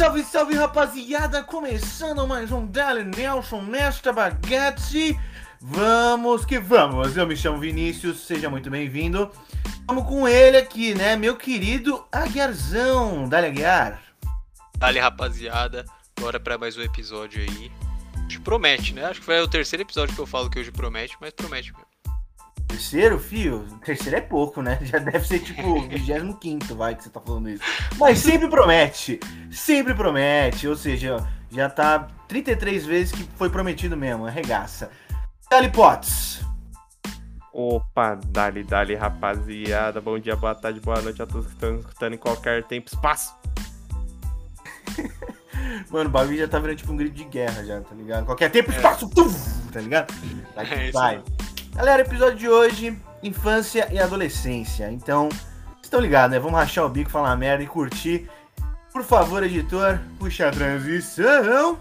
salve, salve rapaziada! Começando mais um Dali Nelson nesta baguete. Vamos que vamos! Eu me chamo Vinícius, seja muito bem-vindo. Vamos com ele aqui, né? Meu querido Aguiarzão. Dali Aguiar. Dali rapaziada, bora pra mais um episódio aí. Hoje promete, né? Acho que foi o terceiro episódio que eu falo que hoje promete, mas promete mesmo. Terceiro, fio? Terceiro é pouco, né? Já deve ser tipo 25 vai que você tá falando isso. Mas sempre promete. Sempre promete. Ou seja, já tá 33 vezes que foi prometido mesmo. Arregaça. Dali Potts. Opa, dali, dali, rapaziada. Bom dia, boa tarde, boa noite a todos que estão escutando em qualquer tempo espaço. Mano, o bagulho já tá virando tipo um grito de guerra já, tá ligado? Qualquer tempo, espaço, tum, tá ligado? Vai, É isso vai. Galera, episódio de hoje, infância e adolescência. Então, estão ligados, né? Vamos rachar o bico, falar merda e curtir. Por favor, editor, puxa a transição.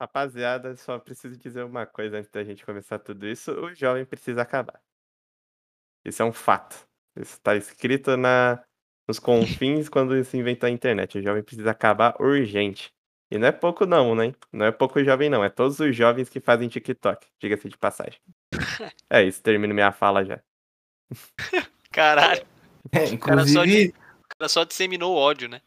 Rapaziada, só preciso dizer uma coisa antes da gente começar tudo isso. O jovem precisa acabar. Isso é um fato. Isso está escrito na, nos confins quando se inventou a internet. O jovem precisa acabar urgente. E não é pouco não, né? Não é pouco jovem não. É todos os jovens que fazem TikTok. Diga-se de passagem. É isso, termino minha fala já. Caralho, É, cara só inclusive, o cara só disseminou o ódio, né?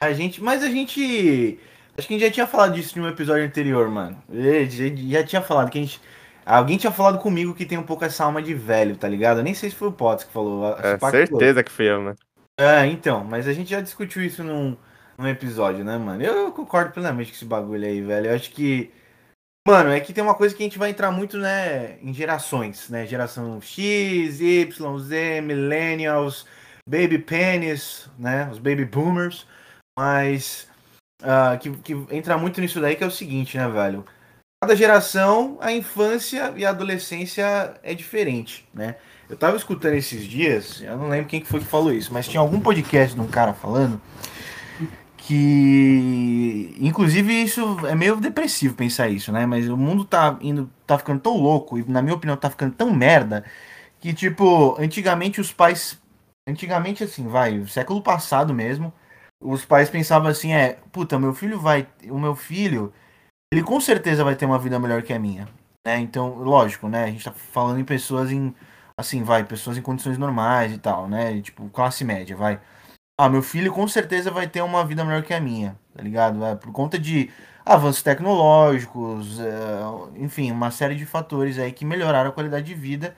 a gente. Mas a gente. Acho que a gente já tinha falado disso em um episódio anterior, mano. É, Já, já tinha falado que a gente. Alguém tinha falado comigo que tem um pouco essa alma de velho, tá ligado? Eu nem sei se foi o Potts que falou. É, pá que foi. certeza que fui eu, mano. É, então, mas a gente já discutiu isso num, num episódio, né, mano? Eu concordo plenamente com esse bagulho aí, velho. Eu acho que. Mano, é que tem uma coisa que a gente vai entrar muito, né, em gerações, né? Geração X, Y, Z, Millennials, Baby Pennies, né? Os Baby Boomers. Mas. ah, que, que entra muito nisso daí, que é o seguinte, né, velho? Cada geração, a infância e a adolescência é diferente, né? Eu tava escutando esses dias, eu não lembro quem que foi que falou isso, mas tinha algum podcast de um cara falando que. Inclusive, isso é meio depressivo pensar isso, né? Mas o mundo tá indo. tá ficando tão louco, e na minha opinião tá ficando tão merda, que, tipo, antigamente os pais. Antigamente, assim, vai, século passado mesmo, os pais pensavam assim, é, puta, meu filho vai. O meu filho, ele com certeza vai ter uma vida melhor que a minha. Né? Então, lógico, né? A gente tá falando em pessoas em assim, vai, pessoas em condições normais e tal, né? Tipo, classe média, vai. Ah, meu filho com certeza vai ter uma vida melhor que a minha, tá ligado? É, por conta de avanços tecnológicos, é, enfim, uma série de fatores aí que melhoraram a qualidade de vida,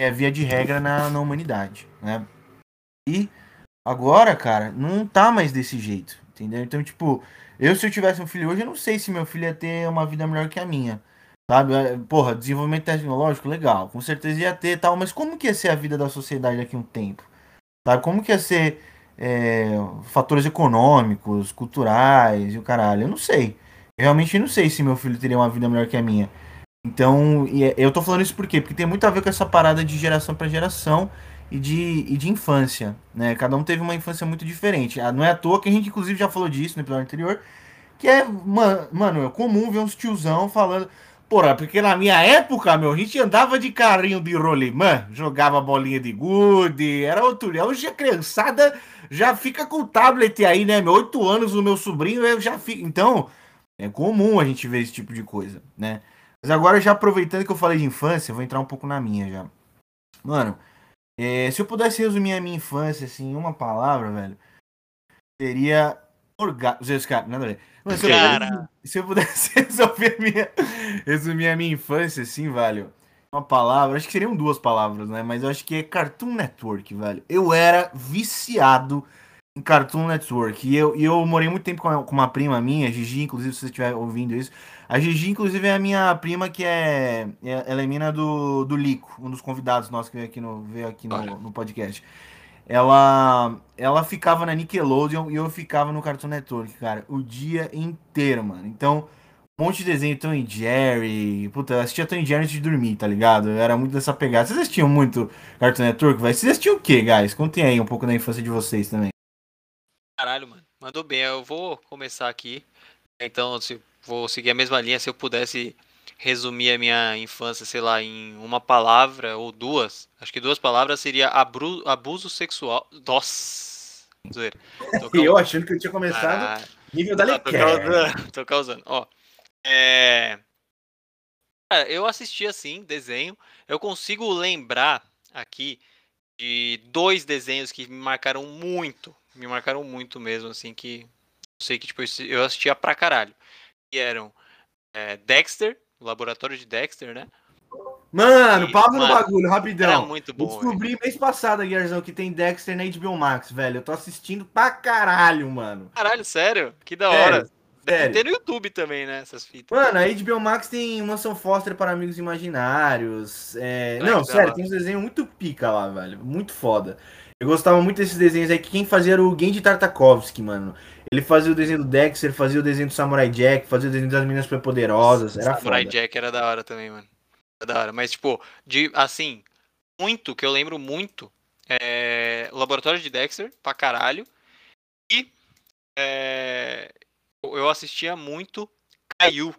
é, via de regra, na, na humanidade, né? E agora, cara, não tá mais desse jeito, entendeu? Então, tipo, eu se eu tivesse um filho hoje, eu não sei se meu filho ia ter uma vida melhor que a minha. Sabe? É, Porra, desenvolvimento tecnológico, legal. Com certeza ia ter tal, mas como que ia ser a vida da sociedade daqui a um tempo? Sabe? Como que ia ser é, fatores econômicos, culturais e o caralho? Eu não sei. Eu realmente não sei se meu filho teria uma vida melhor que a minha. Então, é- eu tô falando isso por quê? Porque tem muito a ver com essa parada de geração para geração e de, e de infância, né? Cada um teve uma infância muito diferente. Ah, Não é à toa que a gente, inclusive, já falou disso no episódio anterior, que é, ma- mano, é comum ver uns tiozão falando. Porra, porque na minha época, meu, a gente andava de carrinho de rolimã, jogava bolinha de gude, era outro. Hoje a criançada já fica com o tablet aí, né? Meu, oito anos, o meu sobrinho eu já fica. Então, é comum a gente ver esse tipo de coisa, né? Mas agora, já aproveitando que eu falei de infância, vou entrar um pouco na minha já. Mano, é, se eu pudesse resumir a minha infância, assim, em uma palavra, velho, seria Cara, nada a ver. Eu Cara. pudesse, se eu pudesse resolver minha, resumir a minha infância, assim, velho, uma palavra, acho que seriam duas palavras, né? Mas eu acho que é Cartoon Network, velho. Eu era viciado em Cartoon Network. E eu, e eu morei muito tempo com, uma prima minha, a Gigi, inclusive, se você estiver ouvindo isso. A Gigi, inclusive, é a minha prima que é. é- ela é mina do, do Lico, um dos convidados nossos que veio aqui no, veio aqui no, no podcast. Ela, ela ficava na Nickelodeon e eu ficava no Cartoon Network, cara, o dia inteiro, mano. Então, um monte de desenho, Tom e Jerry. Puta, eu assistia Tom e Jerry antes de dormir, tá ligado? Era muito dessa pegada. Vocês assistiam muito Cartoon Network, velho? Vocês assistiam o quê, guys? Contem aí um pouco da infância de vocês também. Caralho, mano. Mandou bem. Eu vou começar aqui. Então, se vou seguir a mesma linha. Se eu pudesse resumir a minha infância, sei lá, em uma palavra ou duas, acho que duas palavras seria abru, abuso sexual. Nossa! Zoeira. E eu achando que eu tinha começado Caralho. nível da tô causando, tô causando. Ó, é... Cara, eu assisti assim, desenho. Eu consigo lembrar aqui de dois desenhos que me marcaram muito. Me marcaram muito mesmo, assim, que eu sei que tipo, eu assistia pra caralho. Que eram é, Dexter, o laboratório de Dexter, né? Mano, E, pausa no bagulho, Era rapidão. muito Eu bom. velho. descobri mês passado, Guiarzão, que tem Dexter na HBO Max, velho. Eu tô assistindo pra caralho, mano. Caralho, sério? Que da Sério, hora. Sério. ter no YouTube também, né? Essas fitas. Mano, a HBO Max tem Mansão Foster para Amigos Imaginários. é, Não, que da sério, tem uns desenhos muito pica lá, velho. Muito foda. Eu gostava muito desses desenhos aí, que quem fazia era o Genji Tartakovsky, mano. Ele fazia o desenho do Dexter, fazia o desenho do Samurai Jack, fazia o desenho das meninas superpoderosas. Era Samurai foda. Jack era da hora também, mano. Era da hora. Mas, tipo, de assim, muito, que eu lembro muito, é o Laboratório de Dexter, pra caralho. E é, eu assistia muito Caiu.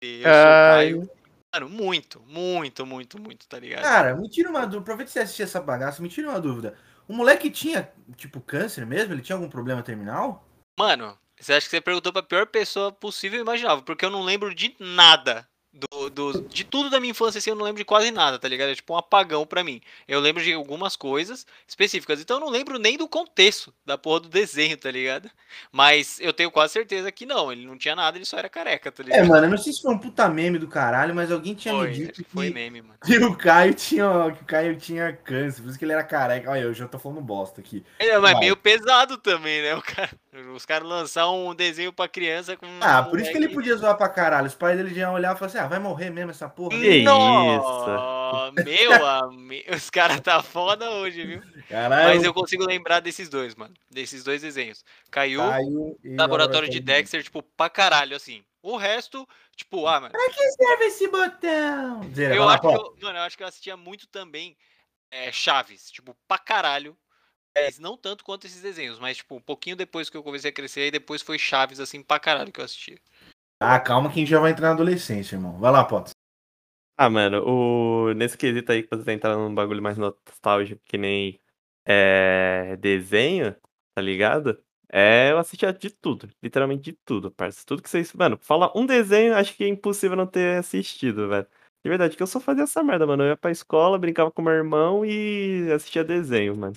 Eu sou Caio. Mano, muito, muito, muito, muito, tá ligado? Cara, me tira uma dúvida. Aproveita que você assistir essa bagaça, me tira uma dúvida. O moleque tinha, tipo, câncer mesmo? Ele tinha algum problema terminal? Mano, você acha que você perguntou pra pior pessoa possível e imaginável, porque eu não lembro de nada. Do, do- de tudo da minha infância, assim, eu não lembro de quase nada, tá ligado? É tipo um apagão pra mim. Eu lembro de algumas coisas específicas, então eu não lembro nem do contexto da porra do desenho, tá ligado? Mas eu tenho quase certeza que não, ele não tinha nada, ele só era careca, tá É, ligado? mano, eu não sei se foi um puta meme do caralho, mas alguém tinha foi, me dito que foi que, meme, mano. que o Caio tinha, que o Caio tinha câncer, por isso que ele era careca. Olha, eu já tô falando bosta aqui. É, mas Vai. meio pesado também, né? Cara, os caras lançar um desenho pra criança com. Ah, um por isso que ele podia zoar pra caralho. Os pais dele já iam olhar e falar assim: ah, vai morrer mesmo essa porra. Que Nossa, Meu amigo, os caras tá foda hoje, viu? Caralho. Mas eu consigo lembrar desses dois, mano. Desses dois desenhos. Caiu, Caio e Laboratório de Dexter, tipo, pra caralho, assim. O resto, tipo, ah, mano. Serve esse botão. Eu lá, acho, que eu, mano, eu acho que eu assistia muito também é, Chaves, tipo, pra caralho. Mas não tanto quanto esses desenhos, mas, tipo, um pouquinho depois que eu comecei a crescer, aí depois foi Chaves, assim, pra caralho que eu assistia. Ah, calma que a gente já vai entrar na adolescência, irmão. Vai lá, Potts. Ah, mano, o... nesse quesito aí que você tá entrando num bagulho mais nostálgico que nem é, desenho, tá ligado? É, eu assistia de tudo, literalmente de tudo, parça. Tudo que vocês. Mano, fala um desenho, acho que é impossível não ter assistido, velho. De verdade, que eu só fazia essa merda, mano. Eu ia pra escola, brincava com meu irmão e assistia desenho, mano.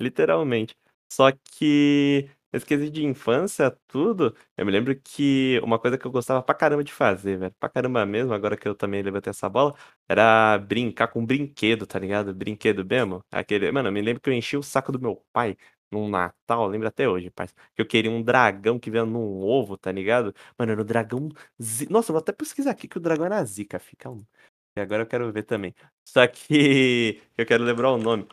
Literalmente. Só que, nesse quesito de infância, tudo, eu me lembro que uma coisa que eu gostava pra caramba de fazer, velho. Pra caramba mesmo, agora que eu também levantei essa bola, era brincar com brinquedo, tá ligado? Brinquedo mesmo. Aquele. Mano, eu me lembro que eu enchi o saco do meu pai num Natal, lembro até hoje, parça. Que eu queria um dragão que vinha num ovo, tá ligado? Mano, era o dragão. zi- Nossa, eu vou até pesquisar aqui que o dragão era zica, fica um. E agora eu quero ver também. Só que eu quero lembrar o nome.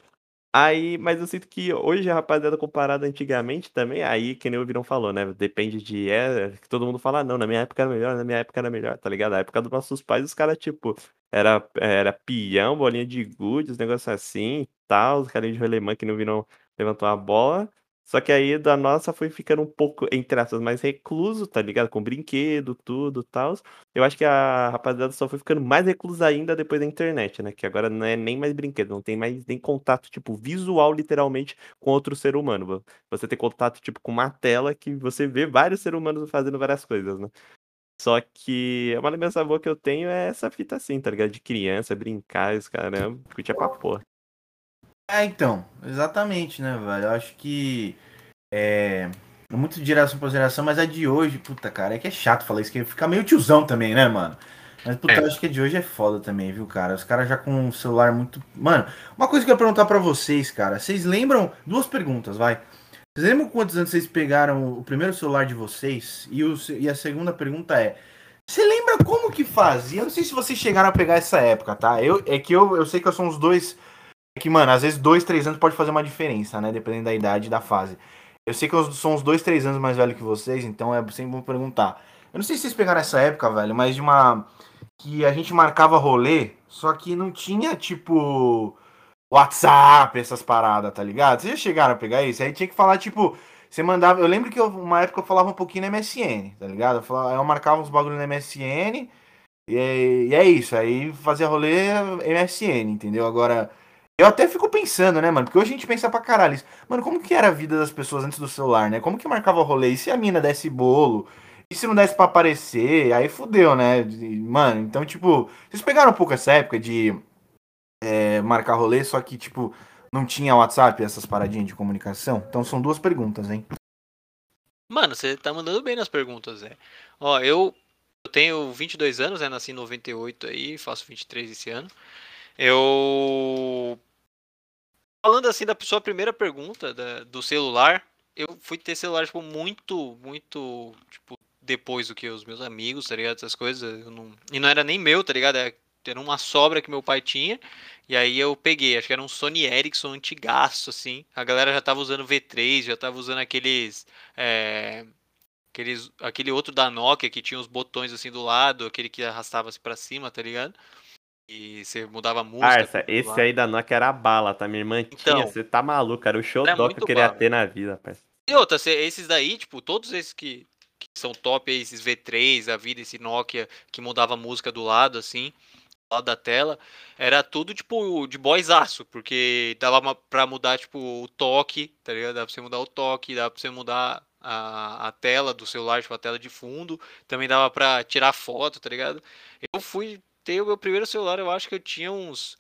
Aí, mas eu sinto que hoje a rapaziada comparada antigamente também, aí que nem o Virão falou, né? Depende de. É, que todo mundo fala, "Ah, não, na minha época era melhor, na minha época era melhor, tá ligado? Na época dos nossos pais, os caras, tipo, era, era peão, bolinha de gude, os negócios assim, tal, os caras de rolemã que não viram levantou a bola. Só que aí da nossa foi ficando um pouco, entre aspas, mais recluso, tá ligado? Com brinquedo, tudo, tal. Eu acho que a rapaziada só foi ficando mais reclusa ainda depois da internet, né? Que agora não é nem mais brinquedo, não tem mais nem contato, tipo, visual, literalmente, com outro ser humano. Vo- Você tem contato, tipo, com uma tela que você vê vários seres humanos fazendo várias coisas, né? Só que uma lembrança boa que eu tenho é essa fita assim, tá ligado? De criança, brincar, esse caramba, curtia pra porra. É, então, exatamente, né, velho? Eu acho que é muito de geração pra geração, mas a de hoje, puta, cara, é que é chato falar isso, que fica meio tiozão também, né, mano? Mas, puta, É. eu acho que a de hoje é foda também, viu, cara? Os caras já com um celular muito. Mano, uma coisa que eu ia perguntar pra vocês, cara. Vocês lembram. Duas perguntas, vai. Vocês lembram quantos anos vocês pegaram o primeiro celular de vocês? E, o, e a segunda pergunta é. Você lembra como que fazia? Eu não sei se vocês chegaram a pegar essa época, tá? Eu, é que eu, eu sei que eu sou uns dois. É que, mano, às vezes dois, três anos pode fazer uma diferença, né? Dependendo da idade e da fase. Eu sei que eu sou uns dois, três anos mais velho que vocês, então é sempre bom perguntar. Eu não sei se vocês pegaram essa época, velho, mas de uma. Que a gente marcava rolê, só que não tinha, tipo. WhatsApp, essas paradas, tá ligado? Vocês já chegaram a pegar isso? Aí tinha que falar, tipo. Você mandava. Eu lembro que eu- uma época eu falava um pouquinho no MSN, tá ligado? Eu, falava, eu marcava uns bagulho no MSN. E é, e é isso, aí fazia rolê MSN, entendeu? Agora, eu até fico pensando, né, mano? Porque hoje a gente pensa pra caralho isso. Mano, como que era a vida das pessoas antes do celular, né? Como que marcava rolê? E se a mina desse bolo? E se não desse pra aparecer? Aí fudeu, né? Mano, então, tipo, vocês pegaram um pouco essa época de é, marcar rolê, só que, tipo, não tinha WhatsApp, essas paradinhas de comunicação? Então são duas perguntas, hein? Mano, você tá mandando bem nas perguntas, Zé. Ó, eu, eu tenho 22 anos, né? Nasci em 98 aí, faço 23 esse ano. Eu. Falando assim da sua primeira pergunta da- do celular, eu fui ter celular, tipo, muito, muito, tipo, depois do que os meus amigos, tá ligado? Essas coisas. não- E não era nem meu, tá ligado? Era era uma sobra que meu pai tinha. E aí eu peguei, acho que era um Sony Ericsson antigaço, assim. A galera já tava usando V3, já tava usando aqueles. é, aqueles aquele outro da Nokia que tinha os botões assim do lado, aquele que arrastava-se pra cima, tá ligado? E você mudava a música. Parça, pro esse lado. aí da Nokia era bala, tá? Minha irmã tinha, Então. você tá maluco, era o show Era que eu queria bala. ter na vida, parça. E outra, esses daí, tipo, todos esses que, que são top, esses V3, a vida, esse Nokia que mudava a música do lado, assim, do lado da tela, era tudo, tipo, de boyzaço, porque dava pra mudar, tipo, o toque, tá ligado? Dava pra você mudar o toque, dava pra você mudar a, a tela do celular, tipo, a tela de fundo, também dava pra tirar foto, tá ligado? Eu fui ter o meu primeiro celular, eu acho que eu tinha uns,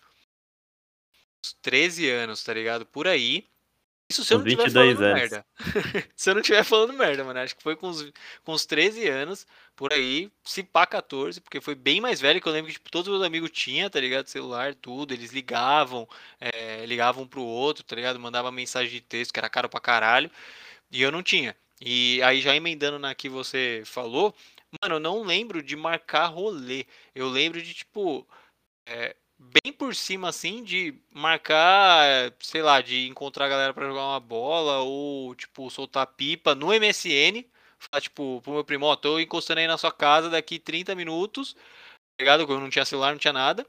uns 13 anos, tá ligado? Por aí. Isso se eu não estiver 22 falando anos. merda. se eu não estiver falando merda, mano. Acho que foi com uns, com uns 13 anos, por aí, se pá 14, porque foi bem mais velho que eu lembro que tipo, todos os meus amigos tinham, tá ligado? Celular, tudo. Eles ligavam, é, ligavam um pro outro, tá ligado? Mandava mensagem de texto, que era caro pra caralho. E eu não tinha. E aí, já emendando na que você falou, mano, eu não lembro de marcar rolê. Eu lembro de, tipo, é, bem por cima, assim, de marcar, sei lá, de encontrar a galera pra jogar uma bola ou, tipo, soltar pipa no MSN. Falar, tipo, pro meu primo, ó, tô encostando aí na sua casa daqui 30 minutos, tá ligado? Eu não tinha celular, não tinha nada.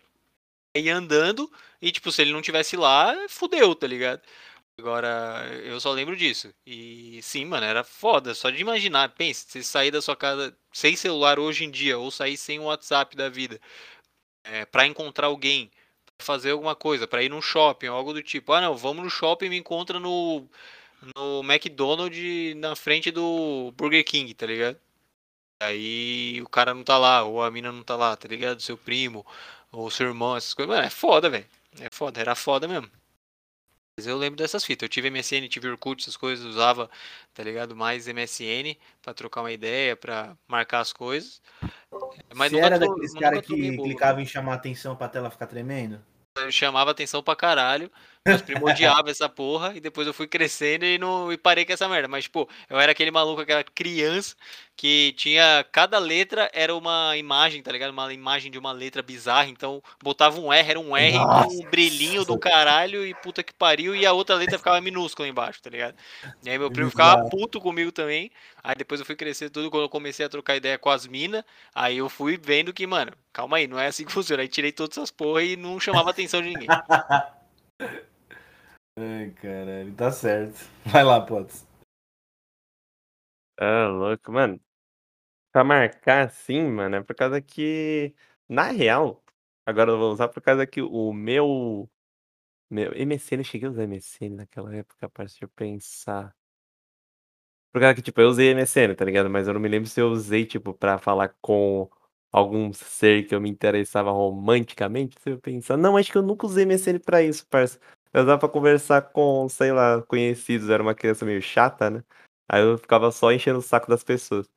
Aí andando, e, tipo, se ele não tivesse lá, fudeu, tá ligado? Agora, eu só lembro disso. E sim, mano, era foda. Só de imaginar, pensa, você sair da sua casa sem celular hoje em dia, ou sair sem o WhatsApp da vida, é, para encontrar alguém, pra fazer alguma coisa, pra ir num shopping, algo do tipo. Ah, não, vamos no shopping e me encontra no, no McDonald's na frente do Burger King, tá ligado? Aí o cara não tá lá, ou a mina não tá lá, tá ligado? Seu primo, ou seu irmão, essas coisas. Mano, é foda, velho. É foda, era foda mesmo. Eu lembro dessas fitas. Eu tive MSN, tive Orkut, essas coisas, usava, tá ligado? Mais MSN pra trocar uma ideia, pra marcar as coisas. Mas Você era daqueles caras que clicava em chamar atenção pra tela ficar tremendo? eu chamava atenção pra caralho. Meus primos odiavam essa porra. E depois eu fui crescendo e, não, e parei com essa merda. Mas, tipo, eu era aquele maluco, aquela criança que tinha. Cada letra era uma imagem, tá ligado? Uma imagem de uma letra bizarra. Então, botava um R, era um R Nossa. com um brilhinho do caralho e puta que pariu. E a outra letra ficava minúscula embaixo, tá ligado? E aí meu primo ficava puto comigo também. Aí depois eu fui crescer tudo. Quando eu comecei a trocar ideia com as minas, aí eu fui vendo que, mano, calma aí, não é assim que funciona. Aí tirei todas essas porra e não chamava a atenção de ninguém. Ai, caralho, tá certo. Vai lá, Potts. Ah, louco, mano. Pra marcar assim, mano, é por causa que, na real, agora eu vou usar por causa que o meu, meu MSN, eu cheguei a usar MSN naquela época, parece eu pensar. Por causa que, tipo, eu usei MSN, tá ligado? Mas eu não me lembro se eu usei, tipo, pra falar com algum ser que eu me interessava romanticamente, se eu pensar. Não, acho que eu nunca usei MSN pra isso, parça. Eu usava pra conversar com, sei lá, conhecidos, eu era uma criança meio chata, né? Aí eu ficava só enchendo o saco das pessoas.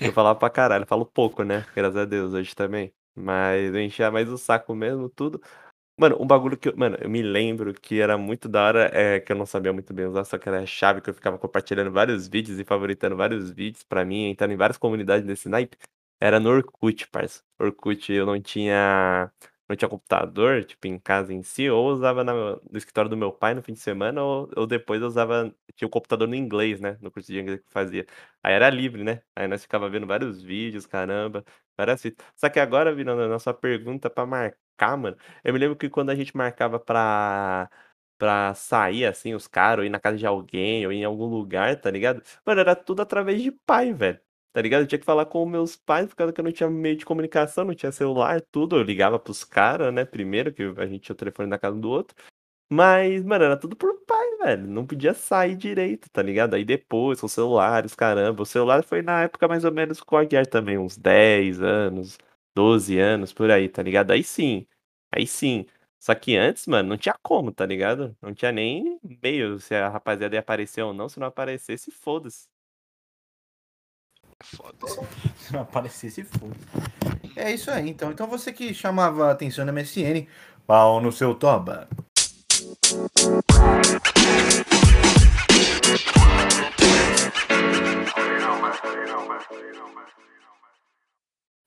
Eu falava pra caralho, falo pouco, né? Graças a Deus, hoje também. Mas eu enchia mais o saco mesmo, tudo. Mano, um bagulho que eu, mano, eu me lembro que era muito da hora, é, que eu não sabia muito bem usar, só que era a chave que eu ficava compartilhando vários vídeos e favoritando vários vídeos pra mim, entrando em várias comunidades desse naipe, era no Orkut, parça. Orkut eu não tinha, não tinha computador, tipo, em casa em si, ou usava na- no escritório do meu pai no fim de semana, ou, ou depois eu usava, tinha o computador no inglês, né, no curso de inglês que eu fazia. Aí era livre, né? Aí nós ficava vendo vários vídeos, caramba, várias fitas. Só que agora, virando a nossa pergunta pra marcar, mano, eu me lembro que quando a gente marcava pra, pra sair, assim, os caras, ou ir na casa de alguém, ou ir em algum lugar, tá ligado? Mano, era tudo através de pai, velho. Tá ligado? Eu tinha que falar com meus pais, por causa que eu não tinha meio de comunicação, não tinha celular, tudo. Eu ligava pros caras, né, primeiro, que a gente tinha o telefone na casa do outro. Mas, mano, era tudo por pai, velho. Não podia sair direito, tá ligado? Aí depois, com celulares, caramba. O celular foi na época mais ou menos com o Aguiar também, uns 10 anos, 12 anos, por aí, tá ligado? Aí sim. Aí sim. Só que antes, mano, não tinha como, tá ligado? Não tinha nem meio se a rapaziada ia aparecer ou não. Se não aparecesse, foda-se. Foda-se. Se não aparecesse, foda. É isso aí, então. Então você que chamava atenção na MSN, pau no seu toba.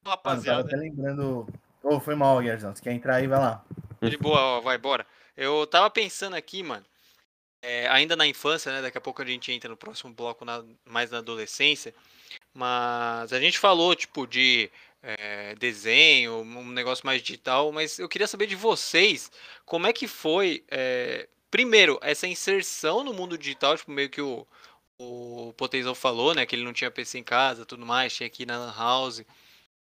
Rapaziada, até lembrando. Ô, foi mal, Guerzão. Você quer entrar aí? Vai lá. de boa, ó, vai embora. Eu tava pensando aqui, mano, é, ainda na infância, né? Daqui a pouco a gente entra no próximo bloco na- mais na adolescência. Mas a gente falou, tipo, de é, desenho, um negócio mais digital, mas eu queria saber de vocês, como é que foi, é, primeiro, essa inserção no mundo digital, tipo, meio que o, o Potezão falou, né? Que ele não tinha PC em casa, tudo mais, tinha que ir na Lan House,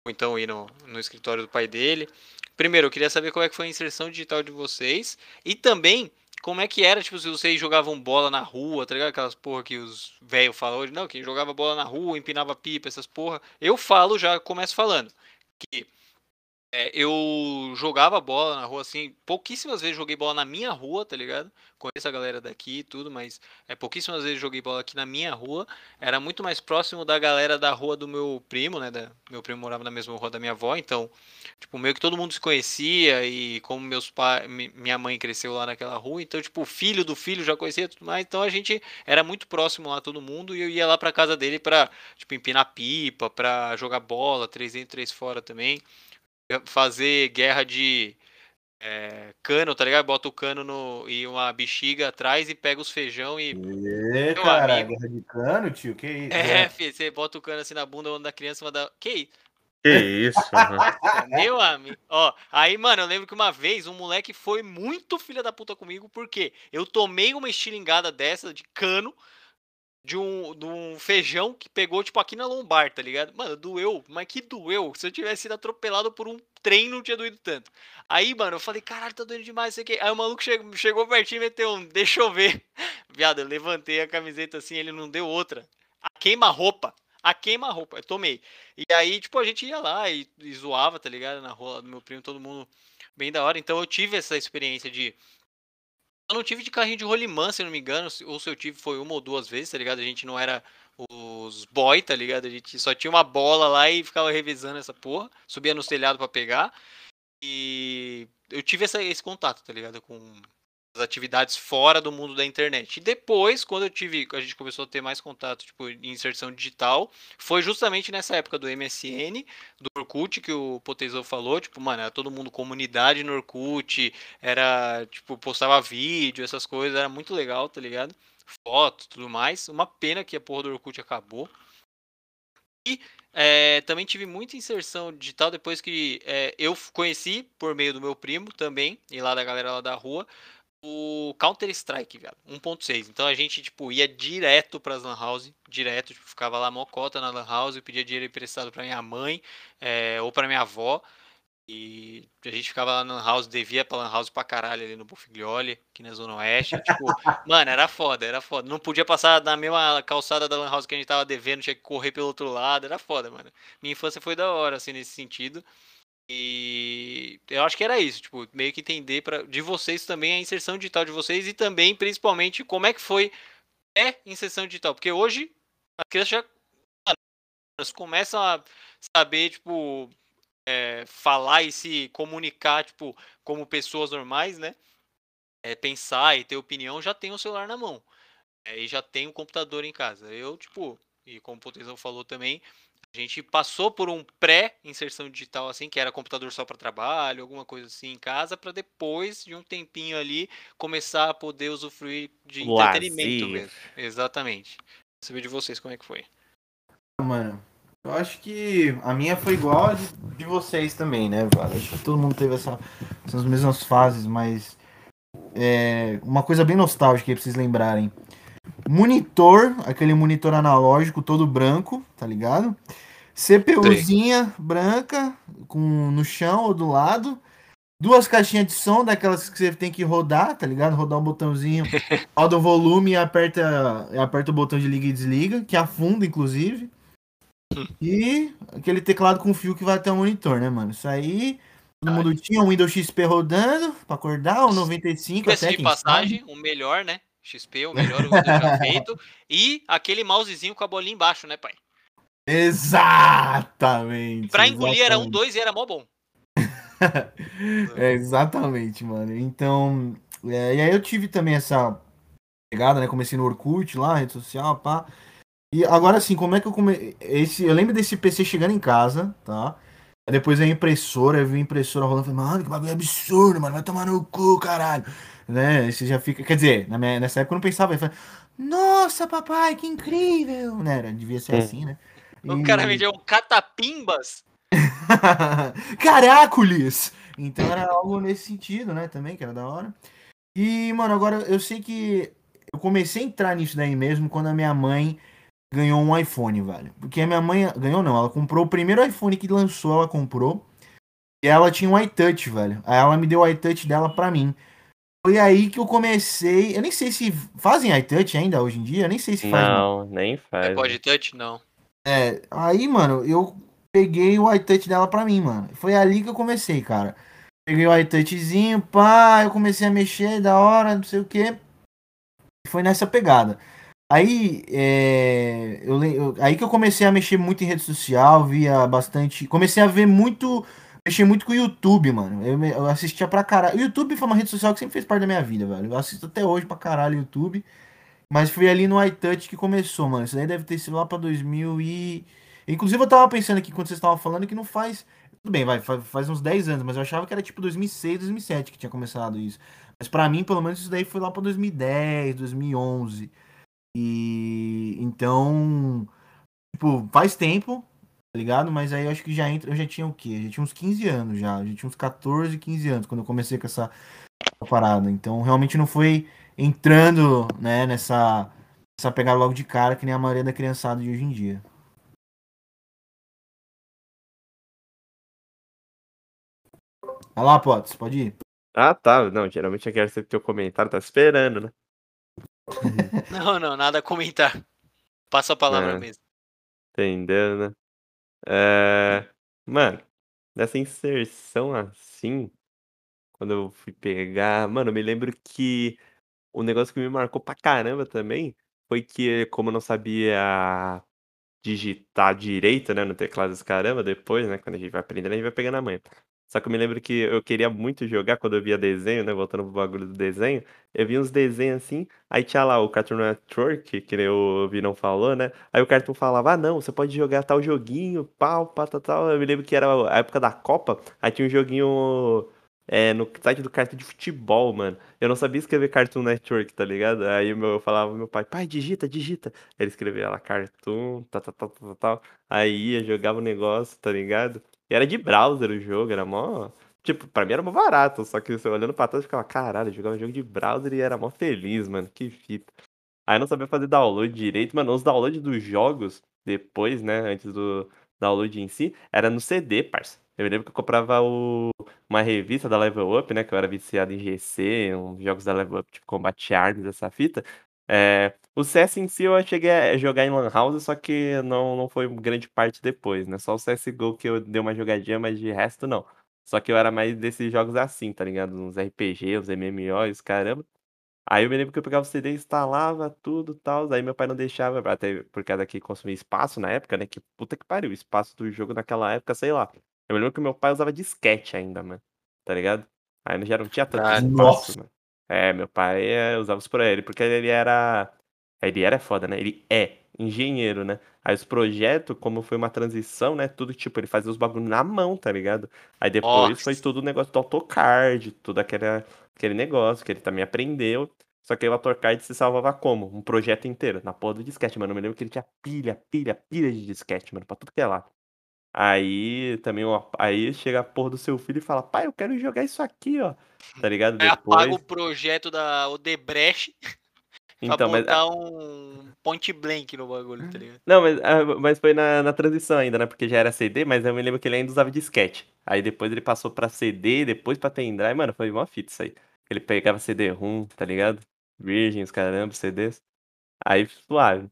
ou então ir no, no escritório do pai dele. Primeiro, eu queria saber como é que foi a inserção digital de vocês e também como é que era, tipo, se vocês jogavam bola na rua, tá ligado? Aquelas porra que os velhos falam hoje, não, quem jogava bola na rua, empinava pipa, essas porra. Eu falo, já começo falando, que é, eu jogava bola na rua, assim, pouquíssimas vezes joguei bola na minha rua, tá ligado? Conheço a galera daqui e tudo, mas é, pouquíssimas vezes joguei bola aqui na minha rua. Era muito mais próximo da galera da rua do meu primo, né? Da, meu primo morava na mesma rua da minha avó, então, tipo, meio que todo mundo se conhecia e como meus pais, minha mãe cresceu lá naquela rua, então, tipo, o filho do filho já conhecia tudo mais, então a gente era muito próximo lá, todo mundo, e eu ia lá pra casa dele pra, tipo, empinar pipa, pra jogar bola, três dentro, três fora também fazer guerra de é, cano, tá ligado? Bota o cano no, e uma bexiga atrás e pega os feijão e. Meu cara, amigo. guerra de cano, tio, que isso? É, filho, você bota o cano assim na bunda da criança e manda. Que isso? Que isso, mano. Meu amigo. Ó, aí, mano, eu lembro que uma vez um moleque foi muito filha da puta comigo, porque eu tomei uma estilingada dessa de cano de um, de um feijão que pegou, tipo, aqui na lombar, tá ligado? Mano, doeu, mas que doeu. Se eu tivesse sido atropelado por um trem, não tinha doído tanto. Aí, mano, eu falei, caralho, tá doendo demais, sei que. Aí o maluco chegou, chegou pertinho e meteu um, deixa eu ver. Viado, eu levantei a camiseta assim, ele não deu outra. A queima-roupa. A queima-roupa, eu tomei. E aí, tipo, a gente ia lá e, e zoava, tá ligado? Na rua do meu primo, todo mundo bem da hora. Então eu tive essa experiência de. Eu não tive de carrinho de rolimã, se não me engano, ou se eu tive foi uma ou duas vezes, tá ligado? A gente não era os boy, tá ligado? A gente só tinha uma bola lá e ficava revezando essa porra, subia no telhado pra pegar. E eu tive essa- esse contato, tá ligado? Com atividades fora do mundo da internet. E depois, quando eu tive, a gente começou a ter mais contato, tipo, em inserção digital, foi justamente nessa época do MSN, do Orkut, que o Potezão falou, tipo, mano, era todo mundo comunidade no Orkut, era, tipo, postava vídeo, essas coisas, era muito legal, tá ligado? Foto, tudo mais. Uma pena que a porra do Orkut acabou. E é, também tive muita inserção digital depois que é, eu conheci, por meio do meu primo também, e lá da galera lá da rua, o Counter-Strike, velho, 1.6. Então a gente, tipo, ia direto pras Lan House, direto, tipo, ficava lá mocota na Lan House, pedia dinheiro emprestado pra minha mãe, é, ou pra minha avó, e a gente ficava lá na Lan House, devia pra Lan House pra caralho ali no Bufiglioli, aqui na Zona Oeste. Tipo, mano, era foda, era foda. Não podia passar na mesma calçada da Lan House que a gente tava devendo, tinha que correr pelo outro lado, era foda, mano. Minha infância foi da hora, assim, nesse sentido. E eu acho que era isso, tipo, meio que entender pra, de vocês também a inserção digital de vocês e também, principalmente, como é que foi é inserção digital. Porque hoje as crianças já mano, começam a saber, tipo, é, falar e se comunicar, tipo, como pessoas normais, né? É, pensar e ter opinião, já tem o celular na mão. É, e já tem o computador em casa. Eu, tipo, e como o Potezão falou também, a gente passou por um pré-inserção digital, assim, que era computador só para trabalho, alguma coisa assim em casa, para depois de um tempinho ali começar a poder usufruir de entretenimento Lazer. mesmo. Exatamente. Quero Saber de vocês como é que foi. Mano, eu acho que a minha foi igual a de, de vocês também, né, Vale? Acho que todo mundo teve essa- essas mesmas fases, mas é, uma coisa bem nostálgica aí pra vocês lembrarem. monitor, aquele monitor analógico todo branco, tá ligado? CPUzinha branca com no chão ou do lado. Duas caixinhas de som, daquelas que você tem que rodar, tá ligado? Rodar um botãozinho, roda o volume e aperta, aperta o botão de liga e desliga, que afunda, inclusive. E aquele teclado com fio que vai até o monitor, né, mano? Isso aí, todo mundo tinha um Windows XP rodando pra acordar, um 95 Esse até, de quem passagem, o melhor, né? XP, o melhor o já feito. E aquele mousezinho com a bolinha embaixo, né, pai? Exatamente. Pra engolir era um, exatamente. dois e era mó bom. É, exatamente, mano. Então, é, e aí eu tive também essa pegada, né? Comecei no Orkut lá, rede social, pá. E agora assim, como é que eu come... esse Eu lembro desse PC chegando em casa, tá? Aí depois a impressora, eu vi a impressora rolando, falei, mano, que bagulho absurdo, mano, vai tomar no cu, caralho. Né? Você já fica. Quer dizer, na minha- nessa época eu não pensava, eu falei, nossa, papai, que incrível! Né? Era- Devia ser Hum. assim, né? O cara vendeu um catapimbas. Caracoles! Então era algo nesse sentido, né? Também, que era da hora. E, mano, agora eu sei que eu comecei a entrar nisso daí mesmo quando a minha mãe ganhou um iPhone, velho. Porque a minha mãe ganhou, não, ela comprou o primeiro iPhone que lançou, ela comprou. E ela tinha um iTouch, velho. Aí ela me deu o iTouch dela pra mim. Foi aí que eu comecei. Eu nem sei se fazem iTouch ainda hoje em dia, eu nem sei se faz. Não, nem faz. É pode touch? Não. É, aí, mano, eu peguei o iTouch dela pra mim, mano. Foi ali que eu comecei, cara. Peguei o iTouchzinho, pá, eu comecei a mexer, da hora, não sei o que. Foi nessa pegada. Aí, é, eu, eu- aí que eu comecei a mexer muito em rede social, via bastante. Comecei a ver muito. Mexer muito com o YouTube, mano. Eu, eu assistia pra caralho. O YouTube foi uma rede social que sempre fez parte da minha vida, velho. Eu assisto até hoje pra caralho o YouTube. Mas foi ali no iTouch que começou, mano. Isso daí deve ter sido lá pra 2000 e... Inclusive eu tava pensando aqui, quando vocês estavam falando, que não faz... Tudo bem, vai, fa- faz uns 10 anos, mas eu achava que era tipo 2006, 2007 que tinha começado isso. Mas pra mim, pelo menos, isso daí foi lá pra 2010, 2011. E... Então... Tipo, faz tempo, tá ligado? Mas aí eu acho que já entra... Eu já tinha o quê? Já tinha uns 15 anos já. Já tinha uns 14, 15 anos quando eu comecei com essa parada. Então, realmente não foi entrando, né, nessa, nessa pegada logo de cara, que nem a maioria da criançada de hoje em dia. Vai lá, Potts, pode ir. Ah, tá. Não, geralmente eu quero sempre teu comentário, tá esperando, né? Não, não, nada a comentar. Passa a palavra É. mesmo. Entendeu, né? É... Mano, nessa inserção assim, quando eu fui pegar. Mano, eu me lembro que o negócio que me marcou pra caramba também foi que, como eu não sabia digitar direito, né, no teclado dos caramba, depois, né, quando a gente vai aprendendo, a gente vai pegando a manha. Só que eu me lembro que eu queria muito jogar quando eu via desenho, né, voltando pro bagulho do desenho, eu via uns desenhos assim, aí tinha lá o Cartoon Network, que nem o Vinão falou, né, aí o Cartoon falava, ah, não, você pode jogar tal joguinho, pau, pá, tal, tal. Eu me lembro que era a época da Copa, aí tinha um joguinho é, no site do Cartoon de futebol, mano. Eu não sabia escrever Cartoon Network, tá ligado? Aí meu, eu falava pro meu pai, pai, digita, digita. Ele escrevia lá Cartoon, tal, tal, tal, tal, tal. Aí ia, jogava o negócio, tá ligado? E era de browser o jogo, era mó. Tipo, pra mim era mó barato, só que você olhando pra trás eu ficava, caralho, eu jogava um jogo de browser e era mó feliz, mano, que fita. Aí eu não sabia fazer download direito, mano, os downloads dos jogos, depois, né, antes do download em si, era no CD, parça. Eu me lembro que eu comprava o uma revista da Level Up, né? Que eu era viciado em GC, uns jogos da Level Up, tipo Combat Arms, essa fita. É, o CS em si eu cheguei a jogar em Lan House, só que não, não foi grande parte depois, né? Só o CSGO que eu dei uma jogadinha, mas de resto não. Só que eu era mais desses jogos assim, tá ligado? Uns RPG, uns MMOs, caramba. Aí eu me lembro que eu pegava o CD, instalava tudo e tal. Aí meu pai não deixava, até por causa que consumia espaço na época, né? Que puta que pariu, o espaço do jogo naquela época, sei lá. Eu me lembro que meu pai usava disquete ainda, mano. Tá ligado? Aí já não tinha tanto Ah, espaço, nossa. mano. É, meu pai é, usava isso pra ele, porque ele era. Ele era foda, né? Ele é engenheiro, né? Aí os projetos, como foi uma transição, né? Tudo tipo, ele fazia os bagulho na mão, tá ligado? Aí depois foi Nossa. tudo o negócio do AutoCAD, tudo aquele, aquele negócio que ele também aprendeu. Só que o AutoCAD se salvava como? Um projeto inteiro, na porra do disquete, mano. Eu me lembro que ele tinha pilha, pilha, pilha de disquete, mano, pra tudo que é lá. Aí também, ó, aí chega a porra do seu filho e fala, pai, eu quero jogar isso aqui, ó. Tá ligado? Aí apaga o Depois. projeto da Odebrecht Então, pra mas. botar um point blank no bagulho, tá ligado? Não, mas, ah, mas foi na, na transição ainda, né? Porque já era CD, mas eu me lembro que ele ainda usava disquete. Aí depois ele passou pra CD, depois pra pendrive. Mano, foi mó fita isso aí. Ele pegava CD-ROM, tá ligado? Virgens, caramba, CDs. Aí suave.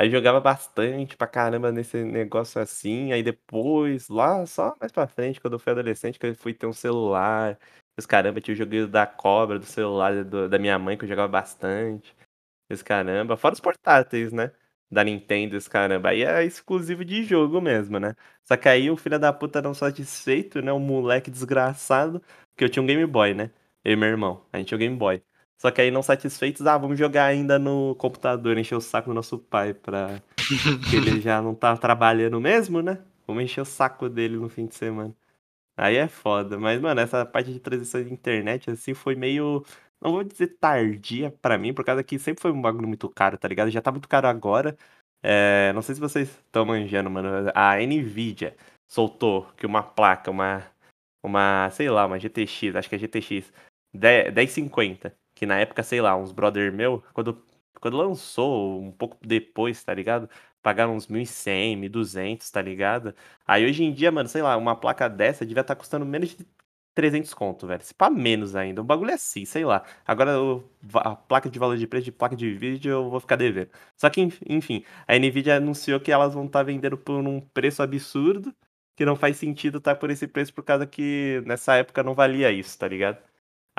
Aí jogava bastante pra caramba nesse negócio assim. Aí depois, lá só mais pra frente, quando eu fui adolescente, que eu fui ter um celular. Os caramba, tinha o joguinho da cobra, do celular do- da minha mãe, que eu jogava bastante. Esse caramba. Fora os portáteis, né? Da Nintendo, esse caramba. Aí é exclusivo de jogo mesmo, né? Só que aí o filho da puta não satisfeito, né? O moleque desgraçado. Porque eu tinha um Game Boy, né? Eu e meu irmão. A gente tinha o Game Boy. Só que aí não satisfeitos, ah, vamos jogar ainda no computador, encher o saco do nosso pai pra. Porque ele já não tá trabalhando mesmo, né? Vamos encher o saco dele no fim de semana. Aí é foda. Mas, mano, essa parte de transição de internet, assim, foi meio. Não vou dizer tardia pra mim, por causa que sempre foi um bagulho muito caro, tá ligado? Já tá muito caro agora. É, não sei se vocês estão manjando, mano. A Nvidia soltou que uma placa, uma. Uma, sei lá, uma GTX, acho que é GTX 10- 1050. Que na época, sei lá, uns brother meu, quando, quando lançou, um pouco depois, tá ligado? Pagaram uns 1.100, 1.200, tá ligado? Aí hoje em dia, mano, sei lá, uma placa dessa devia estar custando menos de 300 conto, velho. Se pá menos ainda. O bagulho é assim, sei lá. Agora o- a placa de valor de preço de placa de vídeo eu vou ficar devendo. Só que, enf- enfim, a Nvidia anunciou que elas vão estar vendendo por um preço absurdo, que não faz sentido estar por esse preço por causa que nessa época não valia isso, tá ligado?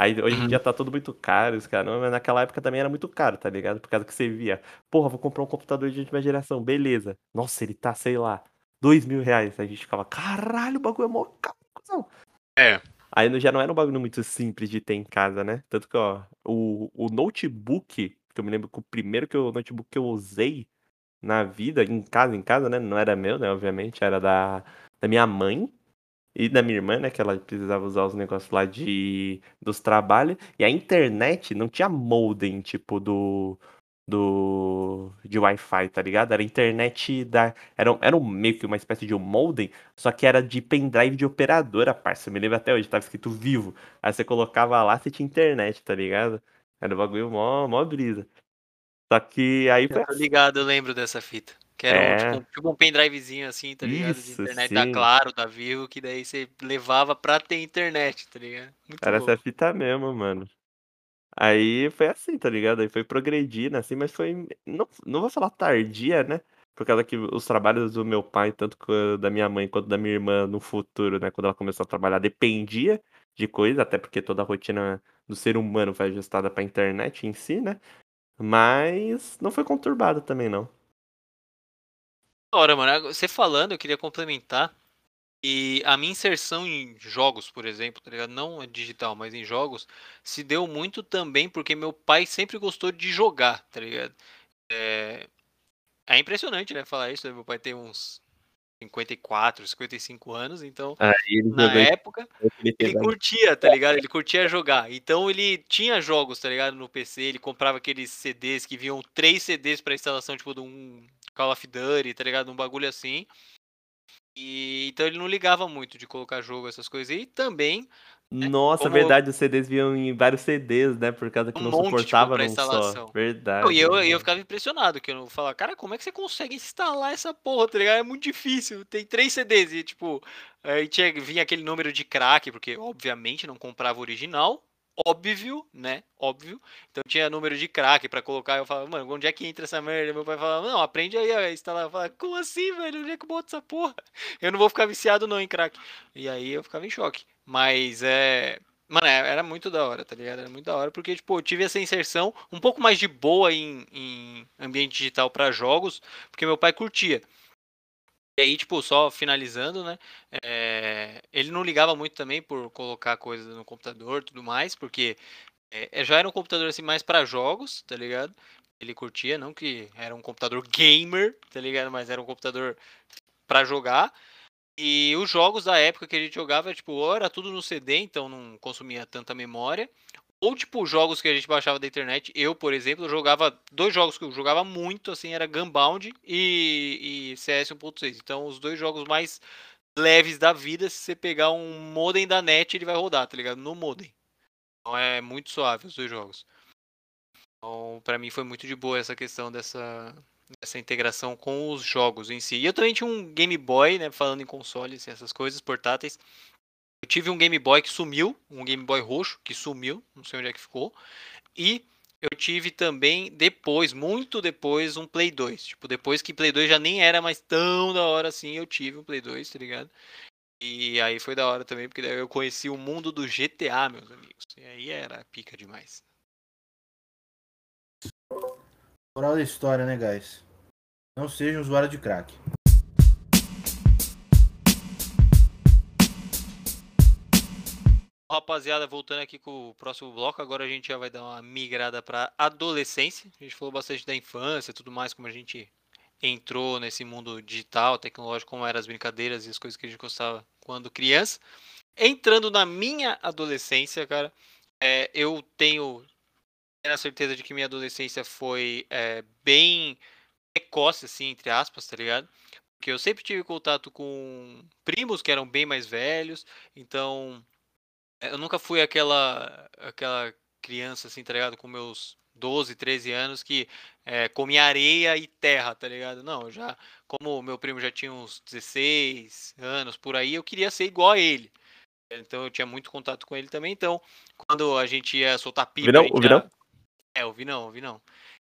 Aí hoje em Uhum. dia tá tudo muito caro, os caras, mas naquela época também era muito caro, tá ligado? Por causa que você via, porra, vou comprar um computador de última geração, beleza. Nossa, ele tá, sei lá, dois mil reais. A gente ficava, caralho, o bagulho é mó caro, cuzão." É. Aí não- já não era um bagulho muito simples de ter em casa, né? Tanto que, ó, o, o notebook, que eu me lembro que o primeiro que eu, notebook que eu usei na vida, em casa, em casa, né? Não era meu, né? Obviamente, era da, da minha mãe e da minha irmã, né? Que ela precisava usar os negócios lá de dos trabalhos. E a internet não tinha modem, tipo, do. Do. De Wi-Fi, tá ligado? Era internet da. Era, era meio que uma espécie de um modem, só que era de pendrive de operadora, parça. Eu me lembro até hoje, tava escrito vivo. Aí você colocava lá, você tinha internet, tá ligado? Era um bagulho mó, mó brisa. Só que aí foi Eu tô ligado, eu lembro dessa fita. Que era É. tipo, um, tipo um pendrivezinho assim, tá ligado? De Isso, internet sim. da Claro, da Vivo, que daí você levava pra ter internet, tá ligado? Muito Era louco. essa fita mesmo, mano. Aí foi assim, tá ligado? Aí foi progredindo, assim, mas foi. Não, não vou falar tardia, né? Por causa que os trabalhos do meu pai, tanto da minha mãe quanto da minha irmã no futuro, né? Quando ela começou a trabalhar, dependia de coisa, até porque toda a rotina do ser humano foi ajustada pra internet em si, né? Mas não foi conturbado também, não. Hora, mano. Você falando, eu queria complementar. E a minha inserção em jogos, por exemplo, tá ligado? Não é digital, mas em jogos, se deu muito também porque meu pai sempre gostou de jogar, tá ligado? É, é impressionante, né, falar isso. né? Meu pai tem uns 54, 55 anos, então na época ele curtia, tá ligado? Ele curtia jogar. Então ele tinha jogos, tá ligado? No PC, ele comprava aqueles CDs que vinham três CDs pra instalação, tipo, de um Call of Duty, tá ligado? Um bagulho assim. E então ele não ligava muito de colocar jogo, essas coisas. E também Nossa, Como- verdade, os CDs vinham em vários CDs, né? Por causa que Um não monte, tipo, suportava pra num só. Verdade. Não, e eu, eu ficava impressionado, que eu não falava, cara, como é que você consegue instalar essa porra, tá ligado? É muito difícil. Tem três CDs e, tipo, aí tinha, vinha aquele número de crack, porque, obviamente, não comprava o original. Óbvio, né? Óbvio. Então tinha número de crack pra colocar. Eu falava, mano, onde é que entra essa merda? Meu pai falava, não, aprende aí a instalar. Eu falava, como assim, velho? Onde é que eu boto essa porra? Eu não vou ficar viciado, não, em crack. E aí eu ficava em choque. Mas é. Mano, é- era muito da hora, tá ligado? Era muito da hora, porque, tipo, eu tive essa inserção um pouco mais de boa em, em ambiente digital pra jogos, porque meu pai curtia. E aí, tipo, só finalizando, né? é, ele não ligava muito também por colocar coisas no computador tudo mais, porque é, já era um computador assim mais pra jogos, tá ligado? Ele curtia, não que era um computador gamer, tá ligado? Mas era um computador pra jogar. E os jogos da época que a gente jogava, tipo, ou era tudo no CD, então não consumia tanta memória. Ou, tipo, jogos que a gente baixava da internet. Eu, por exemplo, jogava. Dois jogos que eu jogava muito, assim, era Gunbound e, e CS 1.6. Então, os dois jogos mais leves da vida, se você pegar um modem da net, ele vai rodar, tá ligado? No modem. Então é muito suave os dois jogos. Então, para mim foi muito de boa essa questão dessa, dessa integração com os jogos em si. E eu também tinha um Game Boy, né, falando em consoles, essas coisas portáteis. Eu tive um Game Boy que sumiu, um Game Boy roxo que sumiu, não sei onde é que ficou. E eu tive também depois, muito depois, um Play 2. Tipo, depois que Play 2 já nem era mais tão da hora assim, eu tive um Play 2, tá ligado? E aí foi da hora também, porque daí eu conheci o mundo do GTA, meus amigos. E aí era pica demais. Moral da história, né, guys? Não seja um usuário de crack. Rapaziada, voltando aqui com o próximo bloco, agora a gente já vai dar uma migrada para adolescência. A gente falou bastante da infância, tudo mais, como a gente entrou nesse mundo digital, tecnológico, como eram as brincadeiras e as coisas que a gente gostava quando criança. Entrando na minha adolescência, cara, é, eu tenho a certeza de que minha adolescência foi é, bem precoce, assim, entre aspas, tá ligado? Porque eu sempre tive contato com primos que eram bem mais velhos, então eu nunca fui aquela aquela criança, assim, tá ligado? Com meus 12, 13 anos que é, comia areia e terra, tá ligado? Não, já, como meu primo já tinha uns 16 anos por aí, eu queria ser igual a ele. Então eu tinha muito contato com ele também. Então, quando a gente ia soltar pipa. Virão, virão? É, ouvi não, ouvi não.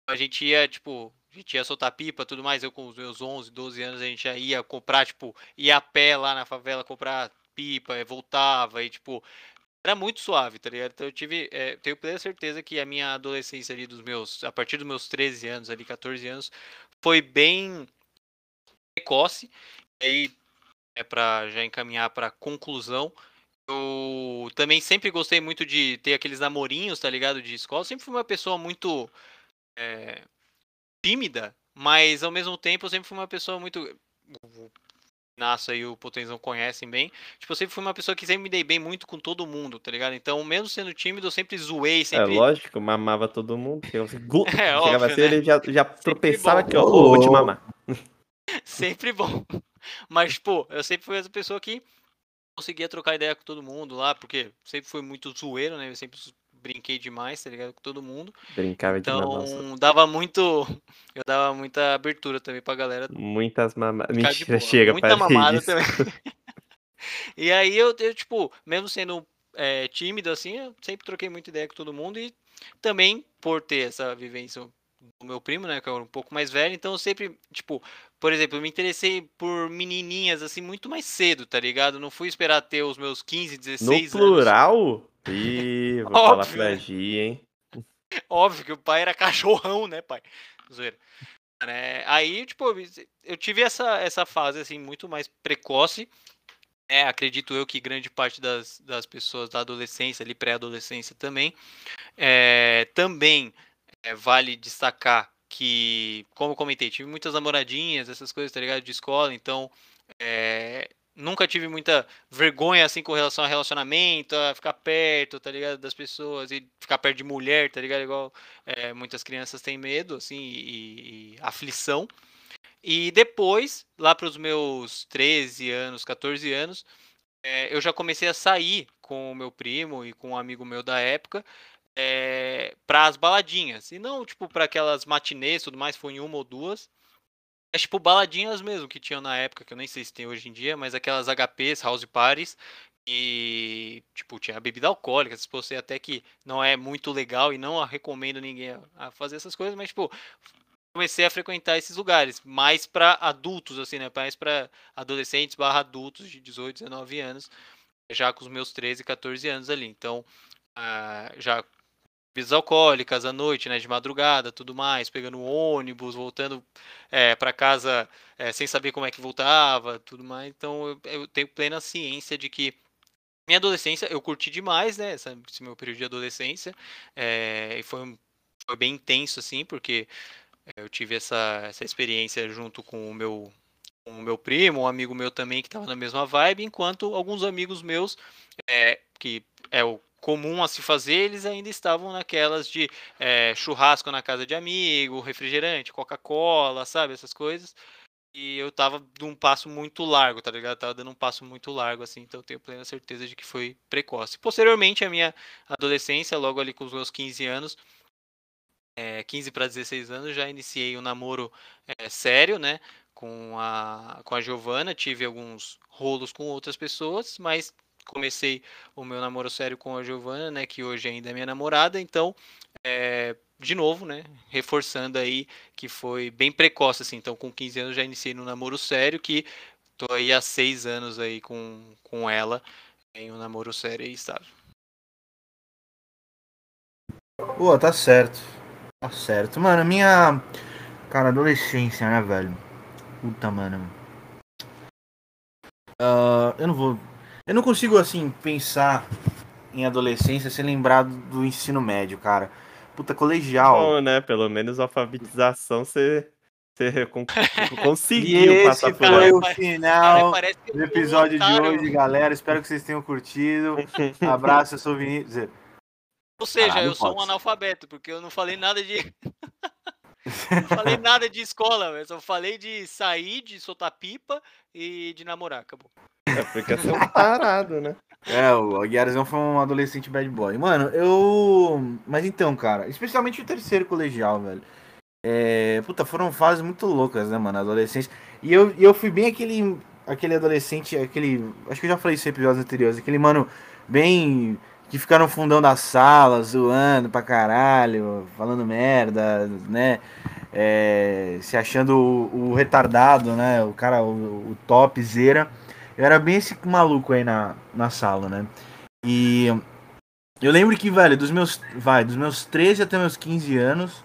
A gente ia, tipo, a gente ia soltar pipa tudo mais. Eu com os meus 11, 12 anos, a gente já ia comprar, tipo, ia a pé lá na favela comprar pipa, voltava e, tipo, era muito suave, tá ligado? Então eu tive, é, tenho plena certeza que a minha adolescência ali dos meus, a partir dos meus 13 anos, ali 14 anos, foi bem precoce. E aí, é para já encaminhar para conclusão, eu também sempre gostei muito de ter aqueles namorinhos, tá ligado? De escola. Sempre fui uma pessoa muito é, tímida, mas ao mesmo tempo eu sempre fui uma pessoa muito Nasce e o Potenzão conhecem bem. Tipo, eu sempre fui uma pessoa que sempre me dei bem muito com todo mundo, tá ligado? Então, mesmo sendo tímido, eu sempre zoei, sempre... É lógico, mamava todo mundo. É, chegava óbvio, assim, né? ele já, já tropeçava bom. aqui, ó. Ô, vou te mamar. sempre bom. Mas, pô, eu sempre fui essa pessoa que conseguia trocar ideia com todo mundo lá, porque sempre fui muito zoeiro, né? Eu sempre brinquei demais, tá ligado? Com todo mundo. Brincava de mamar. Então, dava muito. Eu dava muita abertura também pra galera Muitas mamadas. Mentira, chega, Muita mamada disso. também. e aí eu, eu, tipo, mesmo sendo é, tímido assim, eu sempre troquei muita ideia com todo mundo e também por ter essa vivência do meu primo, né, que é um pouco mais velho, então eu sempre, tipo, por exemplo, eu me interessei por menininhas assim muito mais cedo, tá ligado? Não fui esperar ter os meus 15, No 16 anos. plural? Ih, vou falar Óbvio, pra né? Gi, hein? Óbvio que o pai era cachorrão, né, pai? Zoeira. Né, Aí, tipo, eu tive essa, essa fase, assim, muito mais precoce. É, acredito eu que grande parte das, das pessoas da adolescência, ali, pré-adolescência também. É, também é, vale destacar que, como comentei, tive muitas namoradinhas, essas coisas, tá ligado? De escola, então é, nunca tive muita vergonha, assim, com relação a relacionamento, a ficar perto, tá ligado? Das pessoas e ficar perto de mulher, tá ligado? Igual é, muitas crianças têm medo, assim, e, e aflição. E depois, lá para os meus 13 anos, 14 anos, é, eu já comecei a sair com o meu primo e com um amigo meu da época é, para as baladinhas. E não, tipo, para aquelas matinês tudo mais, foi em uma ou duas. É tipo baladinhas mesmo que tinham na época, que eu nem sei se tem hoje em dia, mas aquelas HPs, house parties, e tipo, tinha bebida alcoólica, se fosse até que não é muito legal e não recomendo ninguém a fazer essas coisas, mas tipo, comecei a frequentar esses lugares, mais para adultos, assim, né? Mais para adolescentes barra adultos de 18, 19 anos, já com os meus 13, 14 anos ali. Então, ah, já bebidas alcoólicas à noite, né? De madrugada, tudo mais, pegando ônibus, voltando é, para casa é, sem saber como é que voltava, tudo mais. Então, eu, eu tenho plena ciência de que minha adolescência eu curti demais, né? essa- esse meu período de adolescência. é, e foi, um- foi bem intenso, assim, porque eu tive essa, essa experiência junto com o meu com o meu primo, um amigo meu também que estava na mesma vibe, enquanto alguns amigos meus, é, que é o comum a se fazer, eles ainda estavam naquelas de é, churrasco na casa de amigo, refrigerante, Coca-Cola, sabe, essas coisas. E eu tava de um passo muito largo, tá ligado? Tava dando um passo muito largo, assim, então eu tenho plena certeza de que foi precoce. Posteriormente, a minha adolescência, logo ali com os meus 15 anos, é, 15 para 16 anos, já iniciei um namoro é, sério, né? Com a, com a Giovana, tive alguns rolos com outras pessoas, mas comecei o meu namoro sério com a Giovana, né? Que hoje ainda é minha namorada, então, é, de novo, né? Reforçando aí que foi bem precoce, assim. Então, com 15 anos já iniciei no namoro sério, que tô aí há seis anos aí com, com ela em um namoro sério e estável. Pô, tá certo. Tá certo. Mano, minha. Cara, adolescência, né, velho? Puta, mano. Uh, eu não vou. Eu não consigo, assim, pensar em adolescência sem lembrar do ensino médio, cara. Puta, colegial. Bom, né? Pelo menos alfabetização você. Você conseguiu e passar esse por foi o final do episódio de hoje, galera. Espero que vocês tenham curtido. Abraço, eu sou o Vinícius. Ou seja, Caralho, eu sou um analfabeto, porque eu não falei nada de. não falei nada de escola, eu só falei de sair, de soltar pipa e de namorar, acabou. É porque é parado, né? É, o Aguiarzão foi um adolescente bad boy. Mano, eu. Mas então, cara, especialmente o terceiro colegial, velho. É... Puta, foram fases muito loucas, né, mano? Adolescência. E eu, eu fui bem aquele. Aquele adolescente, aquele. Acho que eu já falei isso em episódios anteriores. Aquele mano bem que ficaram no fundão da sala, zoando pra caralho, falando merda, né? É, se achando o, o, retardado, né? O cara, o, o topzera. Eu era bem esse maluco aí na, na sala, né? E eu lembro que, velho, dos meus, vai, dos meus 13 até meus 15 anos,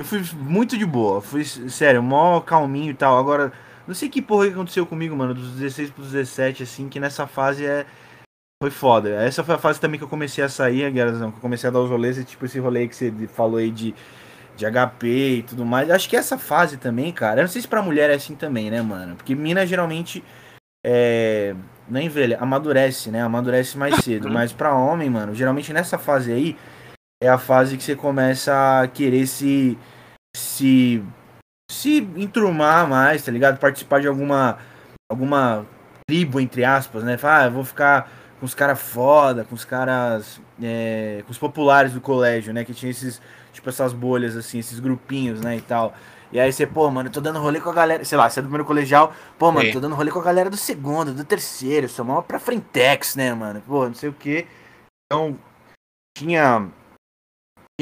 eu fui muito de boa. Fui, sério, mó calminho e tal. Agora, não sei que porra que aconteceu comigo, mano, dos 16 pros 17, assim, que nessa fase é foi foda. Essa foi a fase também que eu comecei a sair, Guerrazão, que eu comecei a dar os rolês e tipo esse rolê que você falou aí de, de HP e tudo mais. Acho que essa fase também, cara, eu não sei se pra mulher é assim também, né, mano? Porque mina geralmente é, não é envelha, amadurece, né? Amadurece mais cedo. Mas pra homem, mano, geralmente nessa fase aí é a fase que você começa a querer se se se enturmar mais, tá ligado? Participar de alguma alguma tribo entre aspas, né? Falar, ah, eu vou ficar com os caras foda, com os caras. É, com os populares do colégio, né? Que tinha esses. Tipo, essas bolhas, assim, esses grupinhos, né? E tal. E aí você, pô, mano, eu tô dando rolê com a galera. Sei lá, você é do primeiro colegial. Pô, mano, tô dando rolê com a galera do segundo, do terceiro. Sou mal pra frentex, né, mano? Pô, não sei o que. Então, tinha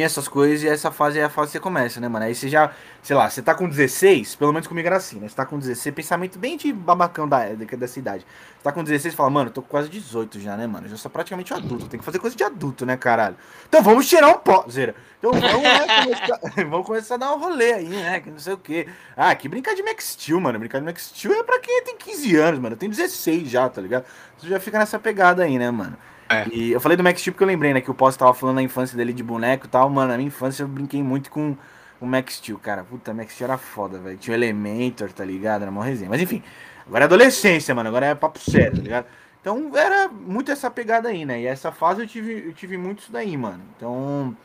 tinha essas coisas e essa fase é a fase que você começa, né, mano? Aí você já, sei lá, você tá com 16, pelo menos comigo era assim, né? Você tá com 16, pensamento bem de babacão da, dessa idade. Você tá com 16 e fala, mano, tô com quase 18 já, né, mano? Eu já sou praticamente um adulto, tem que fazer coisa de adulto, né, caralho? Então vamos tirar um pó, zera. Então vamos, né, começar, vamos começar a dar um rolê aí, né? Que não sei o quê. Ah, que brincar de Max Steel, mano. Brincar de Max Steel é pra quem tem 15 anos, mano. Eu tenho 16 já, tá ligado? Você já fica nessa pegada aí, né, mano? É. E eu falei do Max Steel porque eu lembrei, né, que o Post tava falando da infância dele de boneco e tal. Mano, na minha infância eu brinquei muito com o Max Steel, cara. Puta, Max Steel era foda, velho. Tinha o Elementor, tá ligado? Era uma resenha. Mas enfim, agora é adolescência, mano. Agora é papo sério, tá ligado? Então era muito essa pegada aí, né? E essa fase eu tive, eu tive muito isso daí, mano. Então.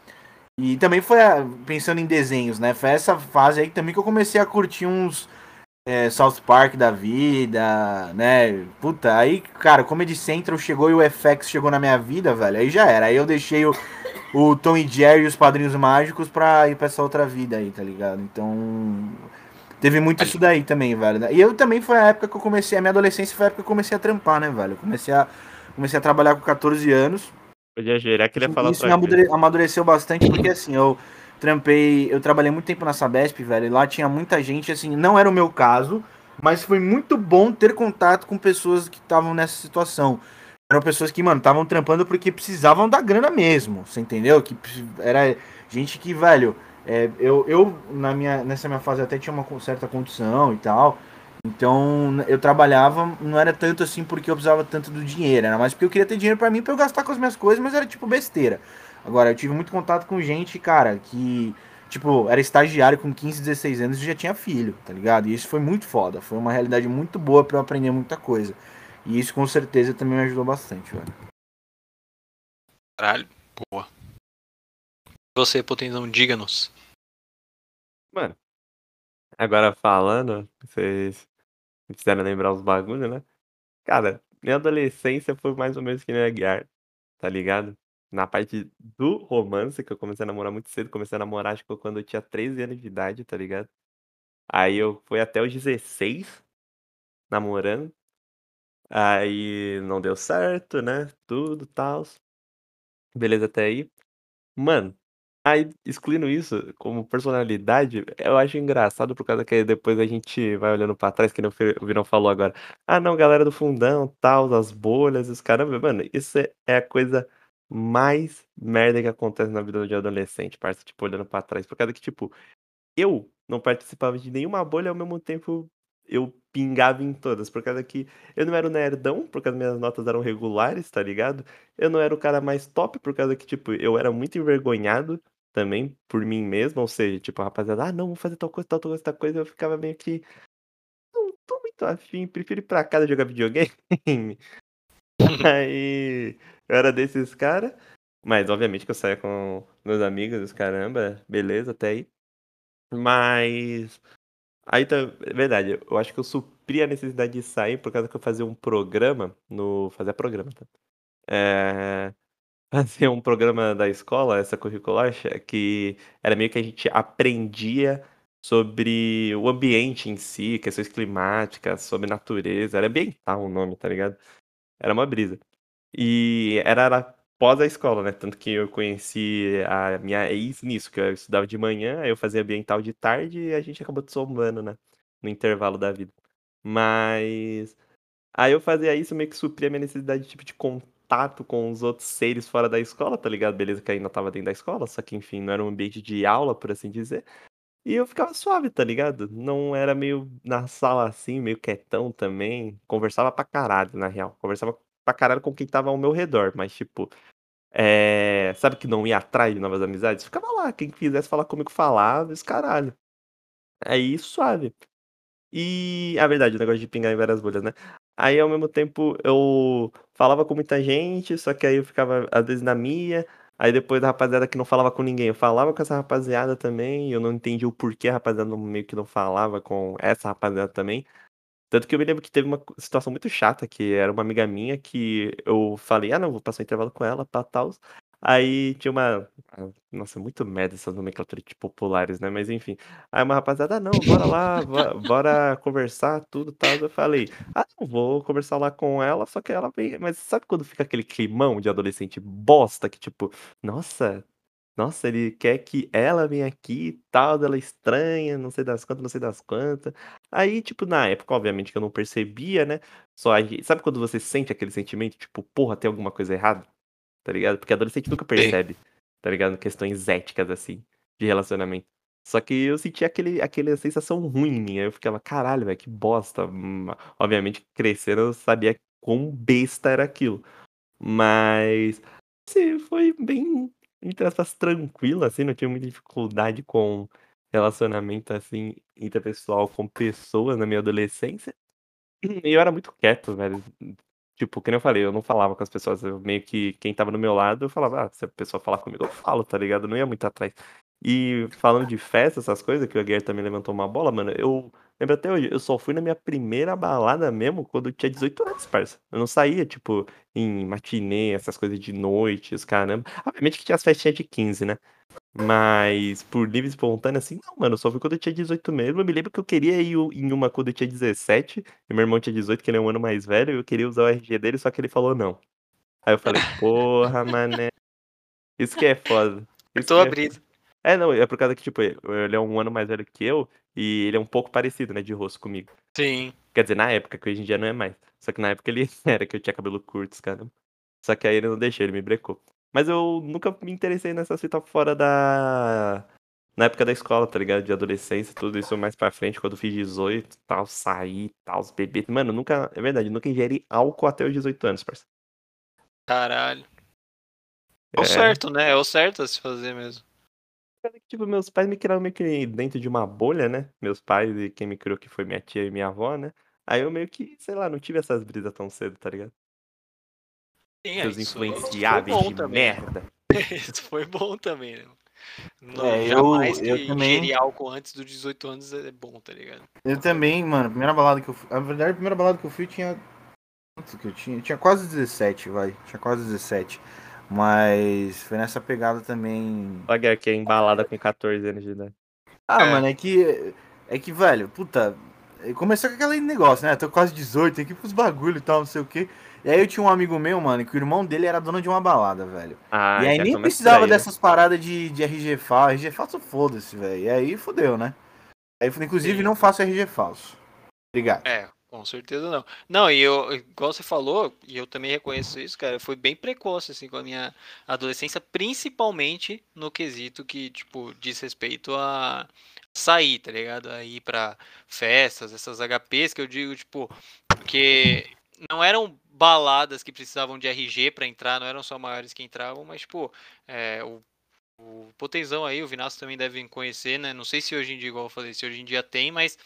E também foi pensando em desenhos, né? Foi essa fase aí também que eu comecei a curtir uns é, South Park da vida, né? Puta, aí, cara, Comedy Central chegou e o FX chegou na minha vida, velho. Aí já era. Aí eu deixei o, o Tom e Jerry e os Padrinhos Mágicos pra ir pra essa outra vida aí, tá ligado? Então. Teve muito isso daí também, velho. E eu também foi a época que eu comecei, a minha adolescência foi a época que eu comecei a trampar, né, velho? Eu comecei a, comecei a trabalhar com 14 anos. Podia gerar, queria falar Isso me amadureceu bastante, porque assim, eu trampei, eu trabalhei muito tempo na Sabesp, velho, e lá tinha muita gente, assim, não era o meu caso, mas foi muito bom ter contato com pessoas que estavam nessa situação. Eram pessoas que, mano, estavam trampando porque precisavam da grana mesmo, você entendeu? Que era gente que, velho, é, eu, eu na minha, nessa minha fase até tinha uma certa condição e tal, então eu trabalhava, não era tanto assim porque eu precisava tanto do dinheiro, era mais porque eu queria ter dinheiro para mim para eu gastar com as minhas coisas, mas era tipo besteira. Agora, eu tive muito contato com gente, cara, que, tipo, era estagiário com 15, 16 anos e já tinha filho, tá ligado? E isso foi muito foda. Foi uma realidade muito boa para eu aprender muita coisa. E isso com certeza também me ajudou bastante, velho. Caralho, boa. Você, Potenzão, diga-nos. Mano, agora falando, vocês me fizeram lembrar os bagulhos, né? Cara, minha adolescência foi mais ou menos que nem a Guiar, tá ligado? Na parte do romance, que eu comecei a namorar muito cedo, comecei a namorar, acho que quando eu tinha 13 anos de idade, tá ligado? Aí eu fui até os 16 namorando. Aí não deu certo, né? Tudo, tal. Beleza até aí. Mano, aí excluindo isso como personalidade, eu acho engraçado por causa que depois a gente vai olhando pra trás, que nem o Virão falou agora. Ah, não, galera do fundão, tal, as bolhas, os caramba. Mano, isso é é a coisa mais merda que acontece na vida de adolescente, parça, tipo, olhando pra trás. Por causa que, tipo, eu não participava de nenhuma bolha, ao mesmo tempo eu pingava em todas. Por causa que eu não era o nerdão, por causa que minhas notas eram regulares, tá ligado? Eu não era o cara mais top, por causa que, tipo, eu era muito envergonhado também por mim mesmo. Ou seja, tipo, a rapaziada, ah, não, vou fazer tal coisa, tal coisa, tal coisa. Eu ficava meio que. Não tô muito afim, prefiro ir pra casa jogar videogame. Aí eu era desses caras. Mas obviamente que eu saía com meus amigos, os caramba, beleza, até aí. Mas. Aí tá. É verdade, eu acho que eu supri a necessidade de sair por causa que eu fazia um programa no. Fazia programa, tá? É. Fazia um programa da escola, essa curricular, que era meio que a gente aprendia sobre o ambiente em si, questões climáticas, sobre natureza. Era ambiental o nome, tá ligado? Era uma brisa. E era, era pós a escola, né? Tanto que eu conheci a minha ex nisso, que eu estudava de manhã, eu fazia ambiental de tarde e a gente acabou sombando, né? No intervalo da vida. Mas. Aí eu fazia isso meio que supria a minha necessidade tipo, de contato com os outros seres fora da escola, tá ligado? Beleza que ainda tava dentro da escola, só que enfim, não era um ambiente de aula, por assim dizer. E eu ficava suave, tá ligado? Não era meio na sala assim, meio quietão também. Conversava pra caralho, na real. Conversava pra caralho com quem tava ao meu redor, mas tipo. É... Sabe que não ia atrás de novas amizades? Ficava lá, quem quisesse falar comigo falava, esse caralho. Aí suave. E a verdade, o negócio de pingar em várias bolhas, né? Aí ao mesmo tempo eu falava com muita gente, só que aí eu ficava às vezes na minha. Aí depois da rapaziada que não falava com ninguém, eu falava com essa rapaziada também, eu não entendi o porquê a rapaziada meio que não falava com essa rapaziada também. Tanto que eu me lembro que teve uma situação muito chata, que era uma amiga minha que eu falei, ah não, vou passar um intervalo com ela, pá, tal. Aí tinha uma. ah, Nossa, muito merda essas nomenclaturas de populares, né? Mas enfim. Aí uma rapaziada, ah, não, bora lá, bo- bora conversar, tudo tal. Eu falei, ah, não, vou conversar lá com ela, só que ela vem. Mas sabe quando fica aquele climão de adolescente bosta que, tipo, nossa, nossa, ele quer que ela venha aqui e tal, ela é estranha, não sei das quantas, não sei das quantas. Aí, tipo, na época, obviamente que eu não percebia, né? Só a gente... Sabe quando você sente aquele sentimento, tipo, porra, tem alguma coisa errada? Tá ligado? Porque adolescente nunca percebe, tá ligado? Questões éticas, assim, de relacionamento. Só que eu sentia aquele, aquela sensação ruim em mim. aí Eu ficava, caralho, velho, que bosta. Hum, Obviamente, crescendo, eu sabia quão besta era aquilo. Mas, assim, foi bem, entre aspas, tranquilo, assim, não tive muita dificuldade com relacionamento, assim, interpessoal com pessoas na minha adolescência. E eu era muito quieto, velho. Tipo, que nem eu falei, eu não falava com as pessoas. Eu meio que, quem tava do meu lado, eu falava, ah, se a pessoa falar comigo, eu falo, tá ligado? Eu não ia muito atrás. E falando de festa, essas coisas, que o Guerreiro também levantou uma bola, mano, eu lembro até hoje, eu só fui na minha primeira balada mesmo quando eu tinha 18 anos, parça. Eu não saía, tipo, em matinê, essas coisas de noite, os caramba. Obviamente que tinha as festinhas de 15, né? Mas por livre e espontânea, assim, não, mano, só fui quando eu tinha 18 mesmo. Eu me lembro que eu queria ir em uma quando eu tinha 17, e meu irmão tinha 18, que ele é um ano mais velho, e eu queria usar o RG dele, só que ele falou não. Aí eu falei, porra, mané. Isso que é foda. Isso Tô que é abrindo. É, não, é por causa que, tipo, ele é um ano mais velho que eu, e ele é um pouco parecido, né, de rosto comigo. Sim. Quer dizer, na época, que hoje em dia não é mais. Só que na época ele era que eu tinha cabelo curto, cara. Só que aí ele não deixou, ele me brecou. Mas eu nunca me interessei nessa fita fora da. Na época da escola, tá ligado? De adolescência, tudo isso mais pra frente, quando eu fiz 18 tal, saí, tal, os bebês. Mano, nunca. É verdade, nunca ingeri álcool até os 18 anos, parceiro. Caralho. É o É. certo, né? É o certo a se fazer mesmo. Tipo, meus pais me criaram meio que dentro de uma bolha, né? Meus pais e quem me criou que foi minha tia e minha avó, né? Aí eu meio que, sei lá, não tive essas brisas tão cedo, tá ligado? Sim, é, Seus isso- influenciáveis de bom também, merda. Isso foi bom também, né? Não, É, eu- jamais eu que também- ingerir álcool antes dos 18 anos é bom, tá ligado? Eu também, mano, a primeira balada que eu fui. Na verdade, a primeira balada que eu fui tinha. Quanto que eu tinha? Eu tinha quase 17, vai. Tinha quase 17. Mas foi nessa pegada também. Olha que é embalada com 14 anos de idade. Ah, É. mano, é que. É que, velho, puta. Começou com aquele negócio, né? Tô quase 18, tem que ir pros bagulho e tal, não sei o quê. E aí eu tinha um amigo meu, mano, que o irmão dele era dono de uma balada, velho. Ah, e aí nem precisava né? dessas paradas de, de RG falso. RG falso, foda-se, velho. E aí fudeu, né? Aí, inclusive, Sim. não faço RG falso. Obrigado. É, com certeza não. Não, e eu, igual você falou, e eu também reconheço isso, cara, foi bem precoce, assim, com a minha adolescência, principalmente no quesito que, tipo, diz respeito a sair, tá ligado? A ir pra festas, essas HPs que eu digo, tipo, porque não eram baladas que precisavam de RG pra entrar, não eram só maiores que entravam, mas, tipo, é, o, o Potenzão aí, o Vinasco também devem conhecer, né? Não sei se hoje em dia, igual eu falei, se hoje em dia tem, mas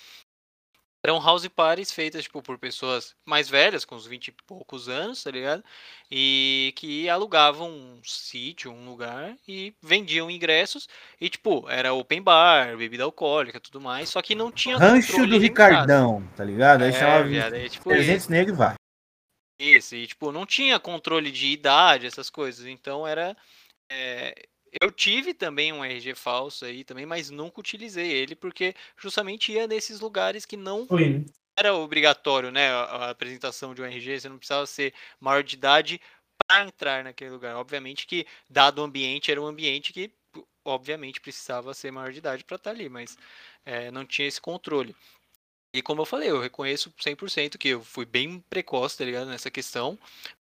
eram house parties feitas, tipo, por pessoas mais velhas, com uns 20 e poucos anos, tá ligado? E que alugavam um sítio, um lugar e vendiam ingressos. E, tipo, era open bar, bebida alcoólica tudo mais, só que não tinha Rancho do. Ricardão, tá ligado? Aí É, chamava viado, é tipo 300 negros e vai. isso, e tipo, não tinha controle de idade, essas coisas. Então era. é, eu tive também um RG falso aí também, mas nunca utilizei ele, porque justamente ia nesses lugares que não era obrigatório, né? A, apresentação de um RG, você não precisava ser maior de idade para entrar naquele lugar. Obviamente que, dado o ambiente, era um ambiente que, obviamente, precisava ser maior de idade para estar ali, mas é, não tinha esse controle. E como eu falei, eu reconheço 100% que eu fui bem precoce, tá ligado, nessa questão.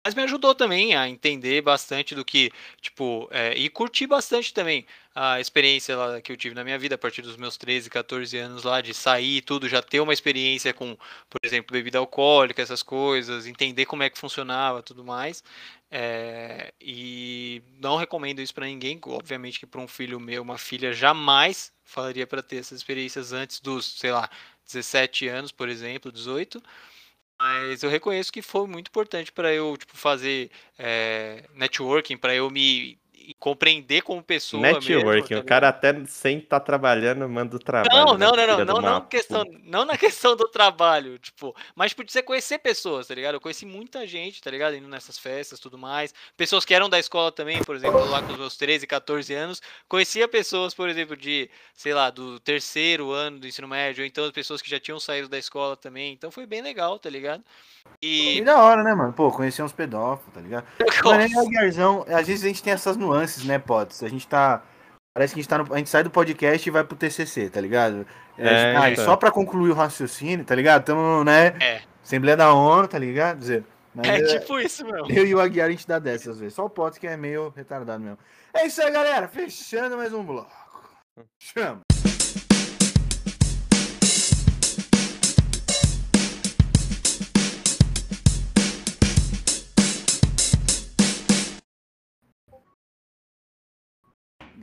Mas me ajudou também a entender bastante do que, tipo, é, e curtir bastante também a experiência lá que eu tive na minha vida a partir dos meus 13, 14 anos lá, de sair e tudo, já ter uma experiência com, por exemplo, bebida alcoólica, essas coisas, entender como é que funcionava tudo mais. É, e não recomendo isso pra ninguém, obviamente que para um filho meu, uma filha, jamais falaria para ter essas experiências antes dos, sei lá, 17 anos, por exemplo, 18. Mas eu reconheço que foi muito importante para eu tipo, fazer é, networking, para eu me compreender como pessoa. Networking, tá o cara até sem estar trabalhando, manda o trabalho. não, né, não, não, não, não, não, questão, não na questão do trabalho, tipo, mas você conhecer pessoas, tá ligado? Eu conheci muita gente, tá ligado? Indo nessas festas tudo mais. Pessoas que eram da escola também, por exemplo, lá com os meus 13, 14 anos. Conhecia pessoas, por exemplo, de, sei lá, do terceiro ano do ensino médio, ou então pessoas que já tinham saído da escola também. Então foi bem legal, tá ligado? E E. da hora, né, mano? Pô, conhecer uns pedófilos, tá ligado? Mano, é Aguiarzão, às vezes a gente tem essas nuances, né, Potts? A gente tá. Parece que a gente tá no. A gente sai do podcast e vai pro TCC, tá ligado? É, ah, e então. só pra concluir o raciocínio, tá ligado? Tamo, né? É. Assembleia da ONU, tá ligado? Dizer, mas É é- tipo isso, meu. eu e o Aguiar a gente dá dessas às vezes. Só o Potts que é meio retardado mesmo. É isso aí, galera. Fechando mais um bloco. Chama.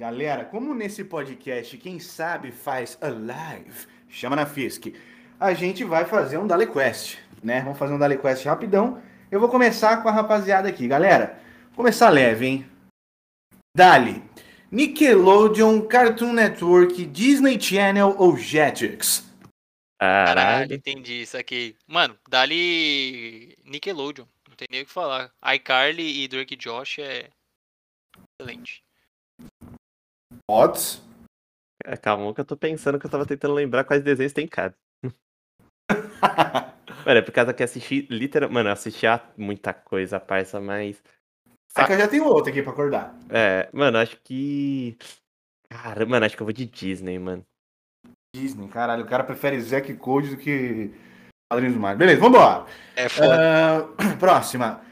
Galera, como nesse podcast, quem sabe faz a live, chama na Fisk, a gente vai fazer um Dale Quest, né? Vamos fazer um Dale Quest rapidão. Eu vou começar com a rapaziada aqui, galera. Vou começar leve, hein? Dali. Nickelodeon, Cartoon Network, Disney Channel ou Jetix? Caralho, Caralho. entendi isso aqui. Mano, dali Nickelodeon. Não tem nem o que falar. iCarly e Drake Josh é excelente. Odds. É, Calma que eu tô pensando que eu tava tentando lembrar quais desenhos tem cada. Mano, é por causa que assisti literal. Mano, eu assisti a muita coisa, parça, mas. Só que eu já tenho outro aqui pra acordar. É, mano, acho que. Cara, mano, acho que eu vou de Disney, mano. Disney, caralho. O cara prefere Zack Code do que Padrinhos do Mar. Beleza, vambora. É foda. Ah, próxima.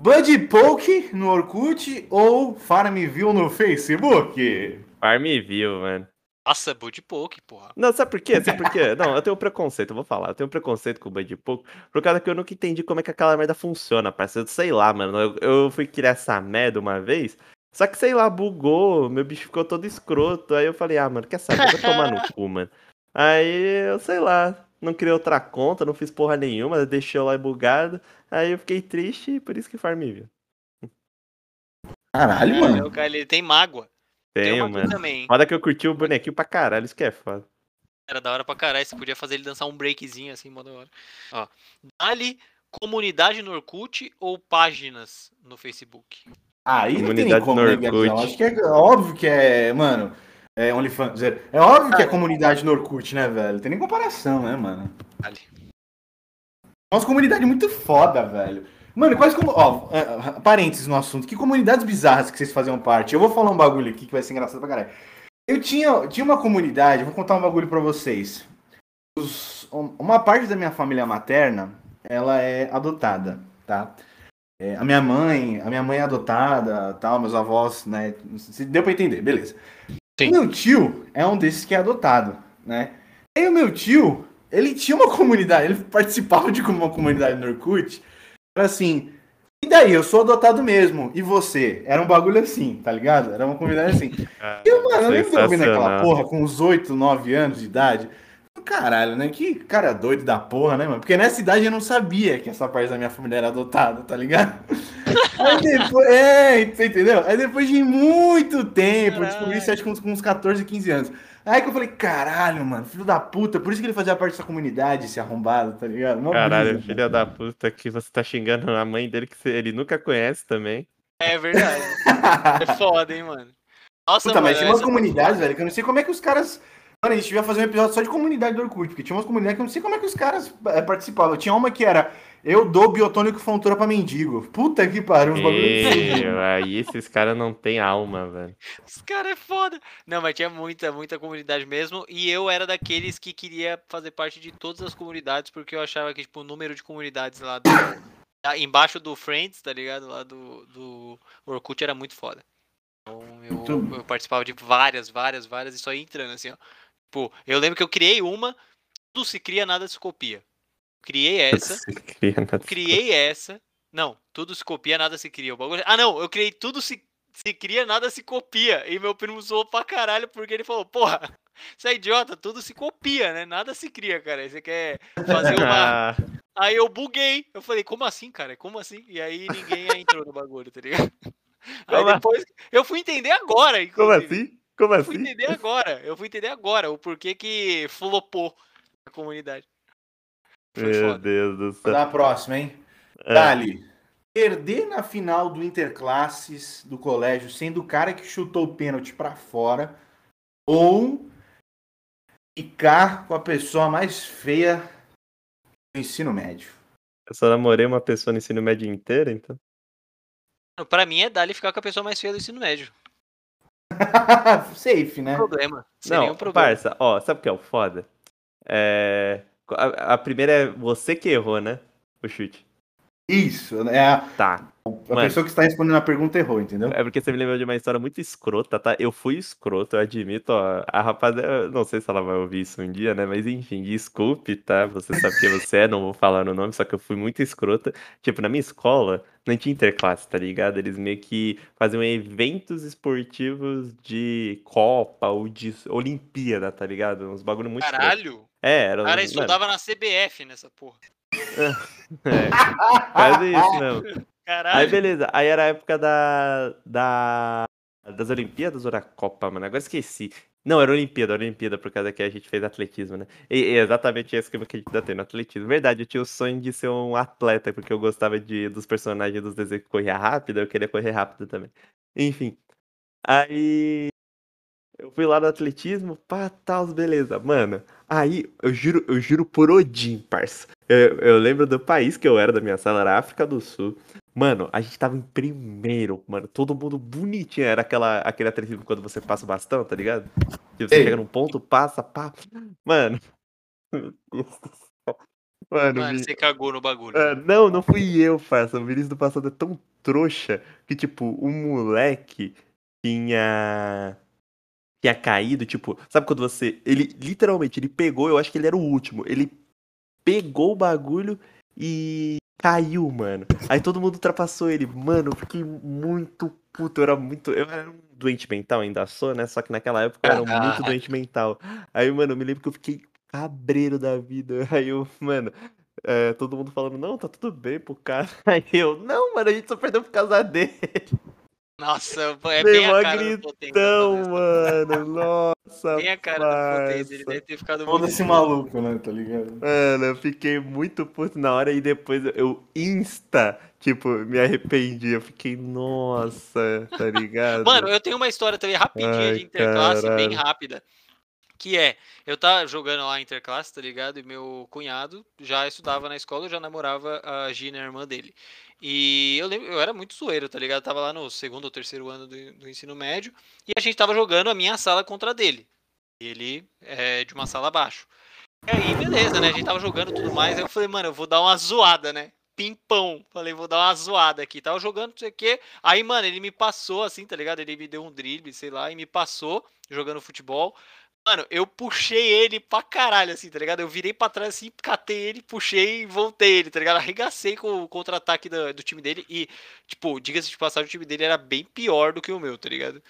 Buddy Poke no Orkut ou Farmville no Facebook? Farmville, mano. Nossa, Bud Poke, porra. Não, sabe por quê? Sabe por quê? Não, eu tenho um preconceito, eu vou falar. Eu tenho um preconceito com o Bud Pouco, por causa que eu nunca entendi como é que aquela merda funciona, parceiro. Sei lá, mano. Eu, eu fui criar essa merda uma vez, só que, sei lá, bugou, meu bicho ficou todo escroto. Aí eu falei, ah, mano, quer saber? Vou tomar no cu, mano. Aí eu, sei lá, não criei outra conta, não fiz porra nenhuma, deixei lá bugado. Aí eu fiquei triste e por isso que Farmville. Caralho, É, mano. o cara, ele tem mágoa. Tem Tenho, mano. também? Foda que eu curti o bonequinho pra caralho, isso que é foda. Era da hora pra caralho. Você podia fazer ele dançar um breakzinho assim, mó da hora. Ó. Dali, comunidade no Orkut ou páginas no Facebook? Aí não tem nem Comunidade como, no né? Acho que é óbvio que é, mano, é OnlyFans. É óbvio que é comunidade no Orkut, né, velho? Tem nem comparação, né, mano? Ali. Nossa comunidade muito foda, velho. Mano, quase como. Ó, é, parênteses no assunto. Que comunidades bizarras que vocês faziam parte? Eu vou falar um bagulho aqui que vai ser engraçado pra caralho. Eu tinha, tinha uma comunidade, vou contar um bagulho pra vocês. Os- uma parte da minha família materna, ela é adotada, tá? É, a minha mãe, a minha mãe é adotada, tal, meus avós, né? se- Deu pra entender, beleza. Sim. O meu tio é um desses que é adotado, né? E o meu tio, ele tinha uma comunidade, ele participava de uma comunidade no Orkut, era assim, e daí, eu sou adotado mesmo, e você? Era um bagulho assim, tá ligado? Era uma comunidade assim. Cara, E eu, mano, eu lembro de eu ouvindo aquela sensacional. porra com uns 8, 9 anos de idade. Caralho, né? Que cara doido da porra, né, mano? Porque nessa idade eu não sabia que essa parte da minha família era adotada, tá ligado? Aí depois, é, você entendeu? Aí depois de muito tempo, eu descobri isso acho que com uns 14, 15 anos. Aí que eu falei, caralho, mano, filho da puta, por isso que ele fazia parte dessa comunidade, esse arrombado, tá ligado? Mó Caralho, brisa, filha da puta, que você tá xingando a mãe dele que ele nunca conhece também. É verdade. É foda, hein, mano. Nossa, Puta, mas mano, tinha umas comunidades, velho, que eu não sei como é que os caras. Mano, a gente devia fazer um episódio só de comunidade do Orkut, porque tinha umas comunidades que eu não sei como é que os caras é, participavam. Tinha uma que era eu dou biotônico fontura pra mendigo. Puta que pariu, uns bagulho assim. Meu, aí esses caras não tem alma, velho. Os caras é foda. Não, mas tinha muita, muita comunidade mesmo. E eu era daqueles que queria fazer parte de todas as comunidades, porque eu achava que, tipo, o número de comunidades lá do. lá embaixo do Friends, tá ligado? Lá do, do Orkut era muito foda. Então eu, Muito- eu participava de várias, várias, várias, e só ia entrando assim, ó. Tipo, eu lembro que eu criei uma, tudo se cria, nada se copia. Criei essa. Cria criei essa. Não, tudo se copia, nada se cria. O bagulho... Ah, não, eu criei tudo se, se cria, nada se copia. E meu primo zoou pra caralho porque ele falou: Porra, você é idiota, tudo se copia, né? Nada se cria, cara. Você quer fazer uma. Ah, Aí eu buguei. Eu falei: Como assim, cara? Como assim? E aí ninguém entrou no bagulho, tá ligado? Aí Como depois. Eu fui entender agora, como inclusive. assim? Como Eu fui assim? entender agora. Eu fui entender agora o porquê que flopou a comunidade. Foi Meu foda. Deus do céu. dar a próxima, hein? É. Dali. Perder na final do Interclasses do colégio sendo o cara que chutou o pênalti pra fora ou ficar com a pessoa mais feia do ensino médio. Eu só namorei uma pessoa no ensino médio inteiro, então. Pra mim é dali ficar com a pessoa mais feia do ensino médio. Safe, né? problema. Sem Não, nenhum problema. parça, ó, sabe o que é o foda? É. A, a primeira é você que errou, né? O chute. Isso, é a, Tá. a Mano. pessoa que está respondendo a pergunta errou, entendeu? É porque você me lembrou de uma história muito escrota, tá? Eu fui escroto, eu admito, ó. A rapaziada, não sei se ela vai ouvir isso um dia, né? Mas enfim, desculpe, tá? Você sabe quem você é, não vou falar o nome, só que eu fui muito escrota. Tipo, na minha escola, não tinha interclasse, tá ligado? Eles meio que faziam eventos esportivos de Copa ou de Olimpíada, tá ligado? Uns bagulho muito. Caralho! É, era cara mano, estudava na CBF nessa porra. é, quase isso mesmo. Aí Caralho! beleza, aí era a época da, da das Olimpíadas ou da Copa, mano? Agora esqueci. Não, era Olimpíada, Olimpíada, por causa que a gente fez atletismo, né? E, e exatamente esse esquema que a gente tá tendo, atletismo. Verdade, eu tinha o sonho de ser um atleta, porque eu gostava de, dos personagens dos desenhos que corria rápido, eu queria correr rápido também. Enfim. Aí eu fui lá no atletismo, pá, tal, beleza. Mano, aí eu juro, eu juro por Odin, parça. Eu, eu lembro do país que eu era da minha sala, era África do Sul. Mano, a gente tava em primeiro, mano. Todo mundo bonitinho. Era aquela, aquele atletismo quando você passa o bastão, tá ligado? Que você Ei. chega num ponto, passa, pá. Mano. Meu Deus do céu. Mano, Mano, vi- você cagou no bagulho. ah, não, não fui eu, parça. O Vinícius do passado é tão trouxa que, tipo, o moleque tinha. Tinha caído, tipo, sabe quando você. Ele literalmente, ele pegou, eu acho que ele era o último. Ele pegou o bagulho e caiu, mano. Aí todo mundo ultrapassou ele. Mano, eu fiquei muito puto. Eu era muito. Eu era um doente mental, ainda sou, né? Só que naquela época eu era muito doente mental. Aí, mano, eu me lembro que eu fiquei cabreiro da vida. Aí eu, mano. é, todo mundo falando, não, tá tudo bem pro cara. Aí eu, não, mano, a gente só perdeu por causa dele. Nossa, é Dei bem mó a cara do Poteng, Então, mano. Nossa, Tem a cara do Potência, ele deve ter ficado muito. Foda-se maluco, né? Tá ligado? Mano, eu fiquei muito puto na hora e depois eu insta, tipo, me arrependi. Eu fiquei, nossa, tá ligado? Mano, eu tenho uma história também rapidinha Ai, de interclasse, bem caralho. rápida. Que é, eu tava jogando lá interclasse, tá ligado? E meu cunhado já estudava na escola, eu já namorava a Gina, a irmã dele. E eu lembro, eu era muito zoeiro, tá ligado? Tava lá no segundo ou terceiro ano do, do ensino médio. E a gente tava jogando a minha sala contra a dele. Ele é de uma sala abaixo. E aí, beleza, né? A gente tava jogando tudo mais. Aí eu falei, mano, eu vou dar uma zoada, né? Pimpão. Falei, vou dar uma zoada aqui. Tava jogando, não sei o quê. Aí, mano, ele me passou assim, tá ligado? Ele me deu um drible, sei lá, e me passou jogando futebol. Mano, eu puxei ele pra caralho, assim, tá ligado? Eu virei pra trás assim, catei ele, puxei e voltei ele, tá ligado? Arregacei com o contra-ataque do, do time dele e, tipo, diga-se de passagem, o time dele era bem pior do que o meu, tá ligado?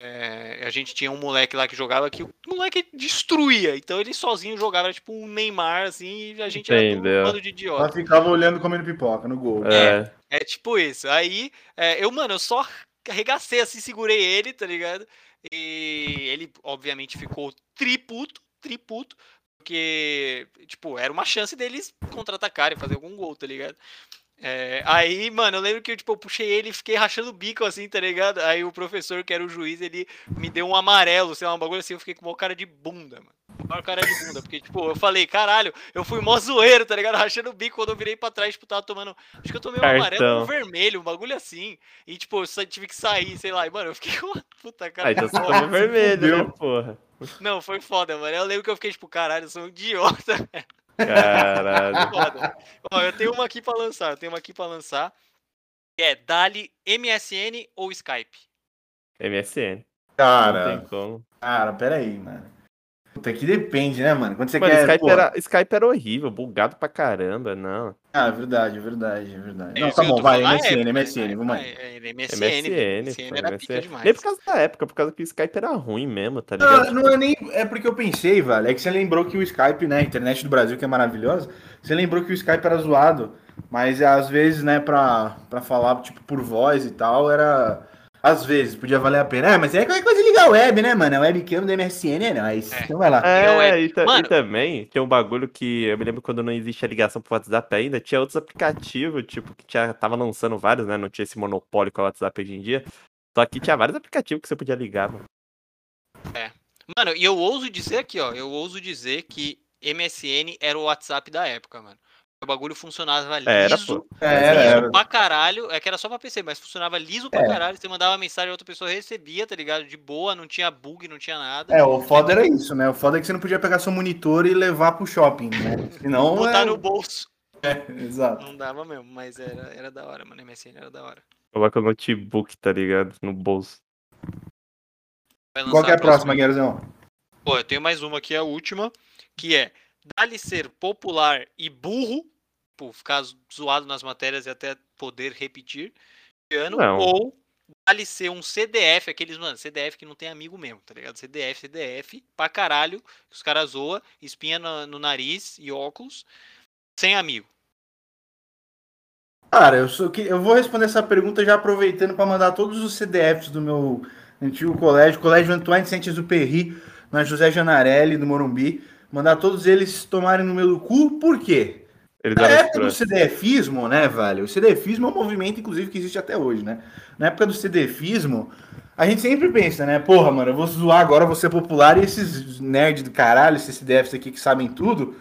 É, a gente tinha um moleque lá que jogava que o moleque destruía, então ele sozinho jogava, era tipo um Neymar, assim, e a gente era Entendeu. tudo um bando de idiota. Ela ficava olhando comendo pipoca no gol. É, É tipo isso. Aí, é, eu, mano, eu só arregacei assim, segurei ele, tá ligado? E ele, obviamente, ficou triputo, triputo, porque, tipo, era uma chance deles contra-atacarem, fazer algum gol, tá ligado? É, aí, mano, eu lembro que tipo, eu puxei ele e fiquei rachando o bico assim, tá ligado? Aí o professor, que era o juiz, ele me deu um amarelo, sei lá, um bagulho assim, eu fiquei com uma cara de bunda, mano. Uma cara de bunda, porque, tipo, eu falei, caralho, eu fui mó zoeiro, tá ligado? Rachando o bico quando eu virei pra trás, tipo, tava tomando. Acho que eu tomei um amarelo Cartão. ou um vermelho, um bagulho assim. E, tipo, eu tive que sair, sei lá. E, mano, eu fiquei com uma puta cara ah, de então você tomou vermelho, né, porra? Não, foi foda, mano. Eu lembro que eu fiquei, tipo, caralho, eu sou um idiota. Caralho. Foda. Ó, eu tenho uma aqui pra lançar, eu tenho uma aqui pra lançar. Que é Dali MSN ou Skype? MSN. Não Cara, tem como. cara, peraí, mano. Puta, que depende, né, mano? Quando você Mano, quer. Skype, pô- era, Skype era horrível, bugado pra caramba, não. Ah, é verdade, é verdade, é verdade. É Não, tá bom, vai, MSN, época, MSN, né? vamos aí. É, é, MSN, MSN, MSN era MSN. pica demais. Nem por causa da época, por causa que o Skype era ruim mesmo, tá Não, ligado? não é nem. É porque eu pensei, velho. É que você lembrou que o Skype, né? A internet do Brasil, que é maravilhosa. Você lembrou que o Skype era zoado. Mas às vezes, né, pra, pra falar, tipo, por voz e tal, era. Às vezes, podia valer a pena. É, mas é qualquer coisa ligar a web, né, mano? A webcam do MSN é nóis. É. Então vai lá. É- É, e, ta- e Mano. também tem um bagulho que eu me lembro quando não existia ligação pro WhatsApp ainda, tinha outros aplicativos, tipo, que tinha, tava lançando vários, né? Não tinha esse monopólio com o WhatsApp hoje em dia. Só que tinha vários aplicativos que você podia ligar, mano. Mano, e eu ouso dizer aqui, ó. Eu ouso dizer que MSN era o WhatsApp da época, mano. O bagulho funcionava Era, liso. pô. É, era, liso era. pra caralho. É que era só pra PC, mas funcionava liso pra É. caralho. Você mandava mensagem, a outra pessoa recebia, tá ligado? De boa, não tinha bug, não tinha nada. É, o foda era isso, né? O foda é que você não podia pegar seu monitor e levar pro shopping, né? Senão. Botar é... no bolso. Exato. Não dava mesmo, mas era, era da hora, mano. MSN era da hora. Coloca o notebook, tá ligado? No bolso. Qual que é a lançar próxima, Guerzão? Pô, eu tenho mais uma aqui, a última, que é dá-lhe ser popular e burro, por ficar zoado nas matérias e até poder repetir, ano, Não. ou dá-lhe ser um CDF, aqueles, mano, CDF que não tem amigo mesmo, tá ligado? CDF, CDF, pra caralho, que os caras zoam, espinha no, no nariz e óculos, sem amigo. Cara, eu, sou, que- eu vou responder essa pergunta já aproveitando para mandar todos os CDFs do meu antigo colégio, Colégio Antoine Saint-Exupéry, na José Janarelli, do Morumbi. Mandar todos eles tomarem no meu cu, por quê? Eles Na época do. CDFismo, né, velho? O CDFismo é um movimento, inclusive, que existe até hoje, né? Na época do CDFismo, a gente sempre pensa, né? Porra, mano, eu vou zoar agora, vou ser popular e esses nerds do caralho, esses CDFs aqui que sabem tudo,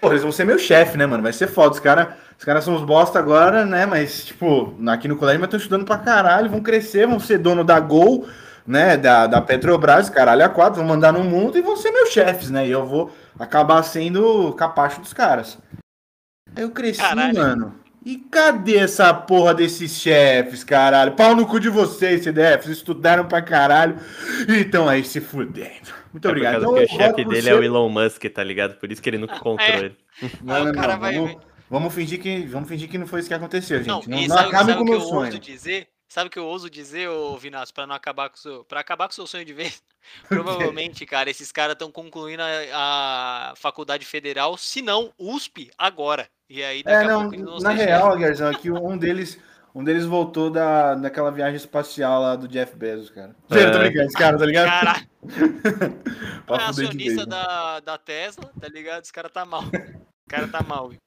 porra, eles vão ser meu chefe, né, mano? Vai ser foda. Os caras os caras são os bosta agora, né? Mas, tipo, aqui no colégio, mas estão estudando pra caralho, vão crescer, vão ser dono da Gol, né? Da, da Petrobras, caralho, a quatro, vão mandar no mundo e vão ser meus chefes, né? E eu vou acabar sendo capacho dos caras. Aí eu cresci, Caralho. mano. E cadê essa porra desses chefes, caralho? Pau no cu de vocês, CDFs. Estudaram pra caralho. E estão aí se fudendo. Muito É obrigado. Então, o chefe dele ser- é o Elon Musk, tá ligado? Por isso que ele nunca encontrou é. ele. Não, não, cara não. vai Vamos, vamos fingir que, vamos fingir que não foi isso que aconteceu, Não, gente. Não, não, sabe, acabem sabe com o meu eu sonho. dizer? Sabe o que eu ouso dizer, ô Vinas, pra não acabar com o seu. Pra acabar com o seu sonho de vez? Provavelmente, cara, esses caras estão concluindo a, a faculdade federal, se não USP, agora. E aí daqui É, a não, pouco eles vão na real, Garzão, é que um deles, Um deles voltou da, daquela viagem espacial lá do Jeff Bezos, cara. É. Tô brincando, esse cara, tá ligado? Caralho, é acionista né? da, da Tesla, tá ligado? Esse cara tá mal. O cara tá mal. viu?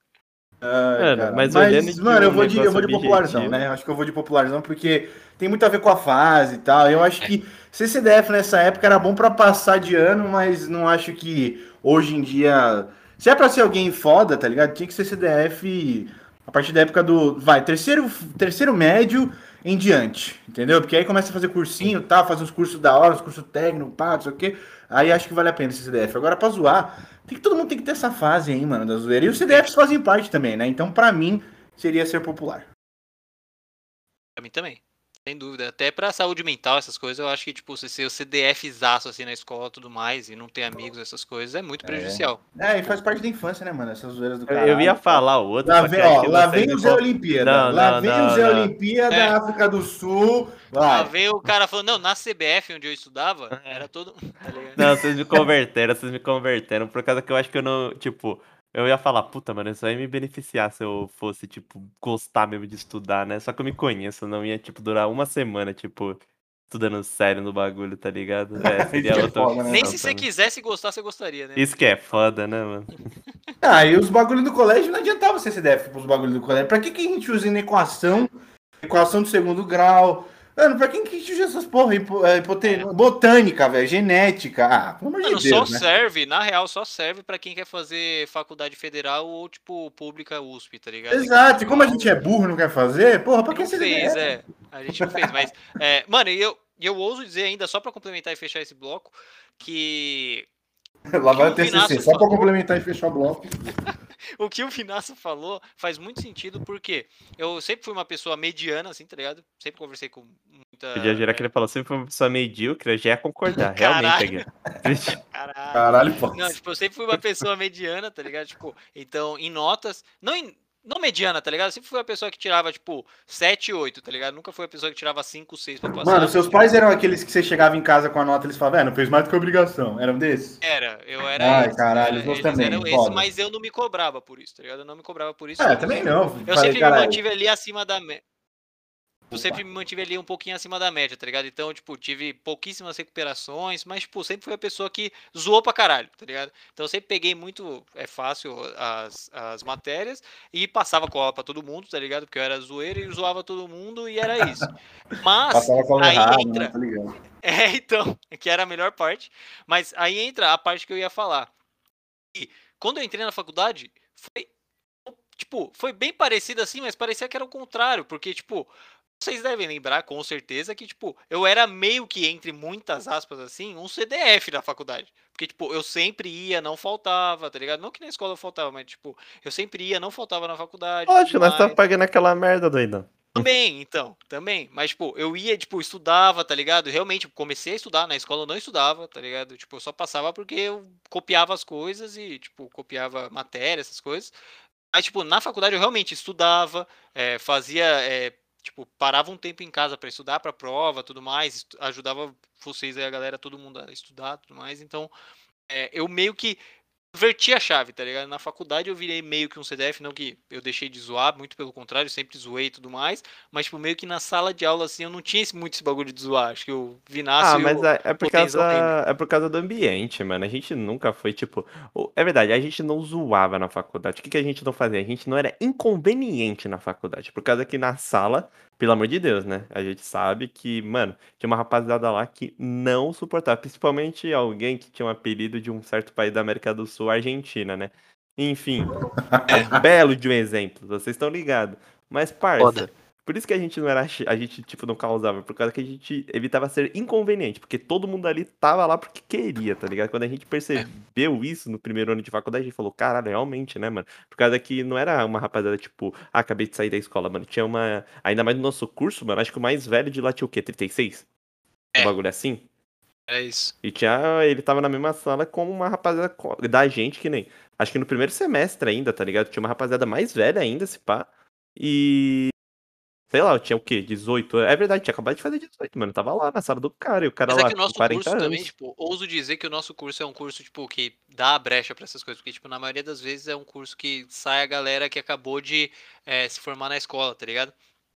Ai, Mano, cara. mas mano, eu vou de, eu vou de popularzão, né? Acho que eu vou de popularzão porque tem muito a ver com a fase e tal. Eu acho que CCDF nessa época era bom pra passar de ano, mas não acho que hoje em dia. Se é pra ser alguém foda, tá ligado? Tinha que ser CDF a partir da época do. Vai, terceiro, terceiro médio em diante, entendeu? Porque aí começa a fazer cursinho, tá? Fazer uns cursos da hora, uns cursos técnicos, pá, não sei o quê. Aí acho que vale a pena esse CDF. Agora, pra zoar, tem que, todo mundo tem que ter essa fase aí, mano, da zoeira. E os CDFs fazem parte também, né? Então, pra mim, seria ser popular. Pra mim também. Sem dúvida. Até pra saúde mental, essas coisas, eu acho que, tipo, você ser o CDFzaço assim na escola e tudo mais, e não ter amigos, essas coisas, é muito prejudicial. É, e faz parte da infância, né, mano? Essas zoeiras do cara. eu ia falar o outro. Lá vem, ó, lá vem o Zé Olimpíada. Não, lá não, vem não, o Zé não. Olimpíada, É. África do Sul. Lá Vai. vem o cara falando, não, na CBF, onde eu estudava, É. era todo. Tá? Não, vocês me converteram, vocês me converteram. Por causa que eu acho que eu não. Tipo, eu ia falar, puta, mano, isso aí ia me beneficiar se eu fosse, tipo, gostar mesmo de estudar, né? Só que eu me conheço, não ia, tipo, durar uma semana, tipo, estudando sério no bagulho, tá ligado? É, seria é outra foda, né? Nem se você quisesse gostar, você gostaria, né? Isso que é foda, né, mano? Ah, e os bagulhos do colégio não adiantava ser CDF pros bagulhos do colégio. Pra que, que a gente usa em equação? Equação de segundo grau. Mano, pra quem que a gente usa essas porra? Hipo, é, Botânica, velho. Genética. Ah, pelo amor de Mano, Deus, só né? serve, na real, só serve pra quem quer fazer faculdade federal ou, tipo, pública USP, tá ligado? Exato. E como a gente é burro e não quer fazer, porra, pra que ser fez, CDF? é. A gente não fez, mas. É, mano, e eu, eu ouso dizer ainda, só pra complementar e fechar esse bloco, que Lá vai o TCC. Só pra complementar e fechar o bloco. o que o Vinaço falou faz muito sentido, porque eu sempre fui uma pessoa mediana, assim, tá ligado? Sempre conversei com muita. Podia gerar que ele falou, sempre foi uma pessoa medíocre, eu já ia concordar, Caralho. realmente, Aguiar. Caralho. Caralho, pô. Não, tipo, eu sempre fui uma pessoa mediana, tá ligado? Tipo, então, em notas, não em. Não mediana, tá ligado? Eu sempre fui uma pessoa que tirava, tipo, 7, 8, tá ligado? Nunca fui uma pessoa que tirava 5, 6 pra passar. Mano, seus pais eram aqueles que você chegava em casa com a nota e eles falavam, é, não fez mais do que obrigação. Eram desses? Era, eu era Ai, esse, caralho, era- os meus eles também, eram esse, mas eu não me cobrava por isso, tá ligado? Eu não me cobrava por isso. É, também não. Eu Falei, sempre me mantive ali acima da média. Eu sempre me mantive ali um pouquinho acima da média, tá ligado? Então, tipo, tive pouquíssimas recuperações, mas, tipo, sempre fui a pessoa que zoou pra caralho, tá ligado? Então, eu sempre peguei muito, é fácil, as, as matérias e passava cola pra todo mundo, tá ligado? Porque eu era zoeiro e zoava todo mundo e era isso. Mas, Passava com aí errado, entra- né? Tá ligado? é, então, que era a melhor parte. Mas aí entra a parte que eu ia falar. E quando eu entrei na faculdade, foi tipo, foi bem parecido assim, mas parecia que era o contrário, porque tipo, vocês devem lembrar com certeza que tipo, eu era meio que entre muitas aspas assim, um CDF na faculdade. Porque tipo, eu sempre ia, não faltava, tá ligado? Não que na escola eu faltava, mas tipo, eu sempre ia, não faltava na faculdade. Tudo nós tá pagando aquela merda, doidão. Também, então, também. Mas, tipo, eu ia, tipo, estudava, tá ligado? Realmente, comecei a estudar. Na escola eu não estudava, tá ligado? Tipo, eu só passava porque eu copiava as coisas e, tipo, copiava matéria, essas coisas. Mas, tipo, na faculdade eu realmente estudava, eh, fazia, eh, tipo, parava um tempo em casa pra estudar pra prova, tudo mais, ajudava vocês aí, a galera, todo mundo a estudar, tudo mais. Então, eh, eu meio que inverti a chave, tá ligado? Na faculdade eu virei meio que um CDF, não que eu deixei de zoar, muito pelo contrário, eu sempre zoei e tudo mais, mas tipo, meio que na sala de aula, assim, eu não tinha esse, muito esse bagulho de zoar, acho que o Vinassi Ah, mas é, é por causa, é por causa do ambiente, mano. A gente nunca foi, tipo. É verdade, a gente não zoava na faculdade. O que, que a gente não fazia? A gente não era inconveniente na faculdade. Por causa que na sala, pelo amor de Deus, né? A gente sabe que, mano, tinha uma rapaziada lá que não suportava. Principalmente alguém que tinha um apelido de um certo país da América do Sul, Argentina, né? Enfim, é belo de um exemplo, vocês estão ligados. Mas, parça, Foda. Por isso que a gente não era. A gente, tipo, não causava, por causa que a gente evitava ser inconveniente, porque todo mundo ali tava lá porque queria, tá ligado? Quando a gente percebeu isso no primeiro ano de faculdade, a gente falou, caralho, realmente, né, mano? Por causa que não era uma rapaziada, tipo, ah, acabei de sair da escola, mano. Tinha uma. Ainda mais no nosso curso, mano, acho que o mais velho de lá tinha o quê? 36? Um É. bagulho assim? É isso. E tinha. Ele tava na mesma sala com uma rapaziada da gente, que nem. Acho que no primeiro semestre ainda, tá ligado? Tinha uma rapaziada mais velha ainda, se pá. E. Sei lá, eu tinha o quê? 18? É verdade, tinha acabado de fazer 18, mano. Tava lá na sala do cara. E o cara Mas é lá que o nosso 40 curso anos. também, tipo, ouso dizer que o nosso curso é um curso, tipo, que dá a brecha pra essas coisas, porque, tipo, na maioria das vezes é um curso que sai a galera que acabou de eh, se formar na escola, tá ligado?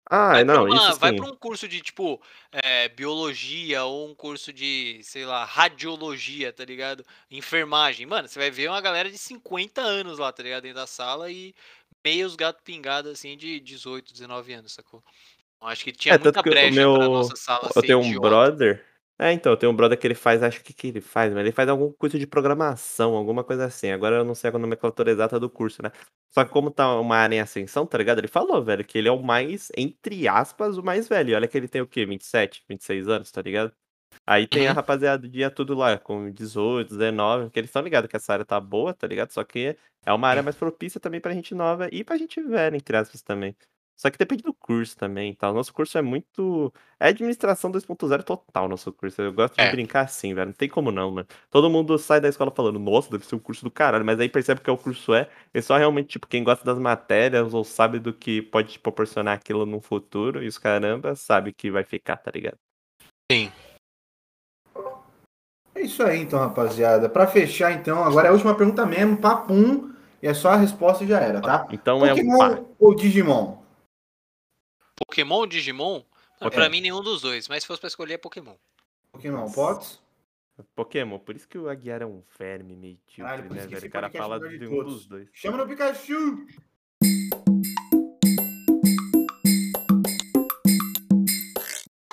Ah, Vai, não, uma- isso vai sim. pra um curso de, tipo, é, biologia ou um curso de, sei lá, radiologia, tá ligado? Enfermagem. Mano, você vai ver uma galera de 50 anos lá, tá ligado? Dentro da sala e meios gato pingados, assim, de 18, 19 anos, sacou? Então, acho que tinha É, muita brecha meu- pra nossa sala Eu ser tenho um idiota. brother. É, então, eu tenho um brother que ele faz, acho que que ele faz, mas ele faz algum curso de programação, alguma coisa assim. Agora eu não sei a nomenclatura exata do curso, né? Só que como tá uma área em ascensão, tá ligado? Ele falou, velho, que ele é o mais, entre aspas, o mais velho. E Olha que ele tem o quê? 27, 26 anos, tá ligado? Aí tem a Uhum. rapaziada dia tudo lá, com 18, 19, que eles estão ligados que essa área tá boa, tá ligado? Só que é uma área mais propícia também pra gente nova e pra gente velha, entre aspas, também. Só que depende do curso também e tal. Nosso curso é muito. É administração 2.0 total, nosso curso. Eu gosto de É. brincar assim, velho. Não tem como não, mano. Todo mundo sai da escola falando, nossa, deve ser um curso do caralho. Mas aí percebe que é o curso é. É só realmente, tipo, quem gosta das matérias ou sabe do que pode te proporcionar aquilo no futuro e os caramba, sabe que vai ficar, tá ligado? Sim. É isso aí, então, rapaziada. Pra fechar, então, agora é a última pergunta mesmo, papum, e é só a resposta e já era, tá? Então é um Pokémon ou Digimon? Pokémon ou Digimon? Ok. pra mim, nenhum dos dois. Mas se fosse pra escolher, é Pokémon. Pokémon. Pots? Pokémon, por isso que o Aguiar é um verme meio típico, por né, velho? esse O cara é fala de de um dos dois. Chama no Pikachu!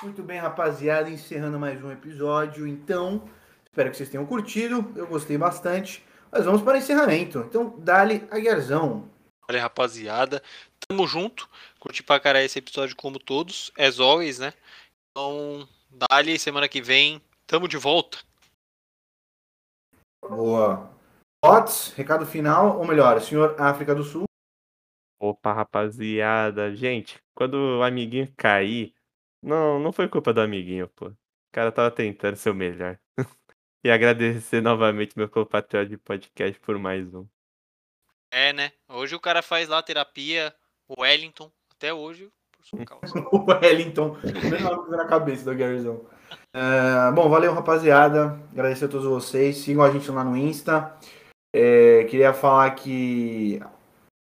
Muito bem, rapaziada, encerrando mais um episódio. Então, espero que vocês tenham curtido. Eu gostei bastante. Mas vamos para o encerramento. Então, dale Aguiarzão. Olha, rapaziada. Tamo junto. Curti pra caralho esse episódio como todos. As always, né? Então, dali, semana que vem. Tamo de volta. Boa. Pots, recado final, ou melhor, senhor África do Sul. Opa, rapaziada. Gente, quando o amiguinho cair, não, não foi culpa do amiguinho, pô. O cara tava tentando ser o melhor. E agradecer novamente meu compatriota de podcast por mais um. É, né? Hoje o cara faz lá terapia, o Wellington, até hoje, por sua causa. o Wellington. Na cabeça do Garzão. É, bom, valeu, rapaziada. Agradecer a todos vocês. Sigam a gente lá no Insta. É, queria falar que,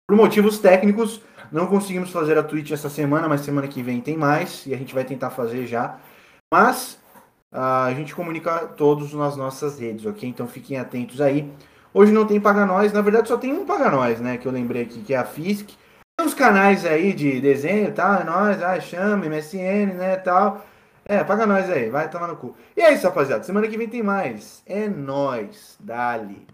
por motivos técnicos, não conseguimos fazer a Twitch essa semana, mas semana que vem tem mais e a gente vai tentar fazer já. Mas a gente comunica todos nas nossas redes, ok? Então fiquem atentos aí. Hoje não tem Paga Nós, na verdade só tem um Paga Nós, né? Que eu lembrei aqui, que é a Fisk. Tem uns canais aí de desenho tal, é nóis, ah, chama, MSN, né, tal. É, paga nós aí, vai tomar no cu. E é isso, rapaziada. Semana que vem tem mais. É nóis. Dali.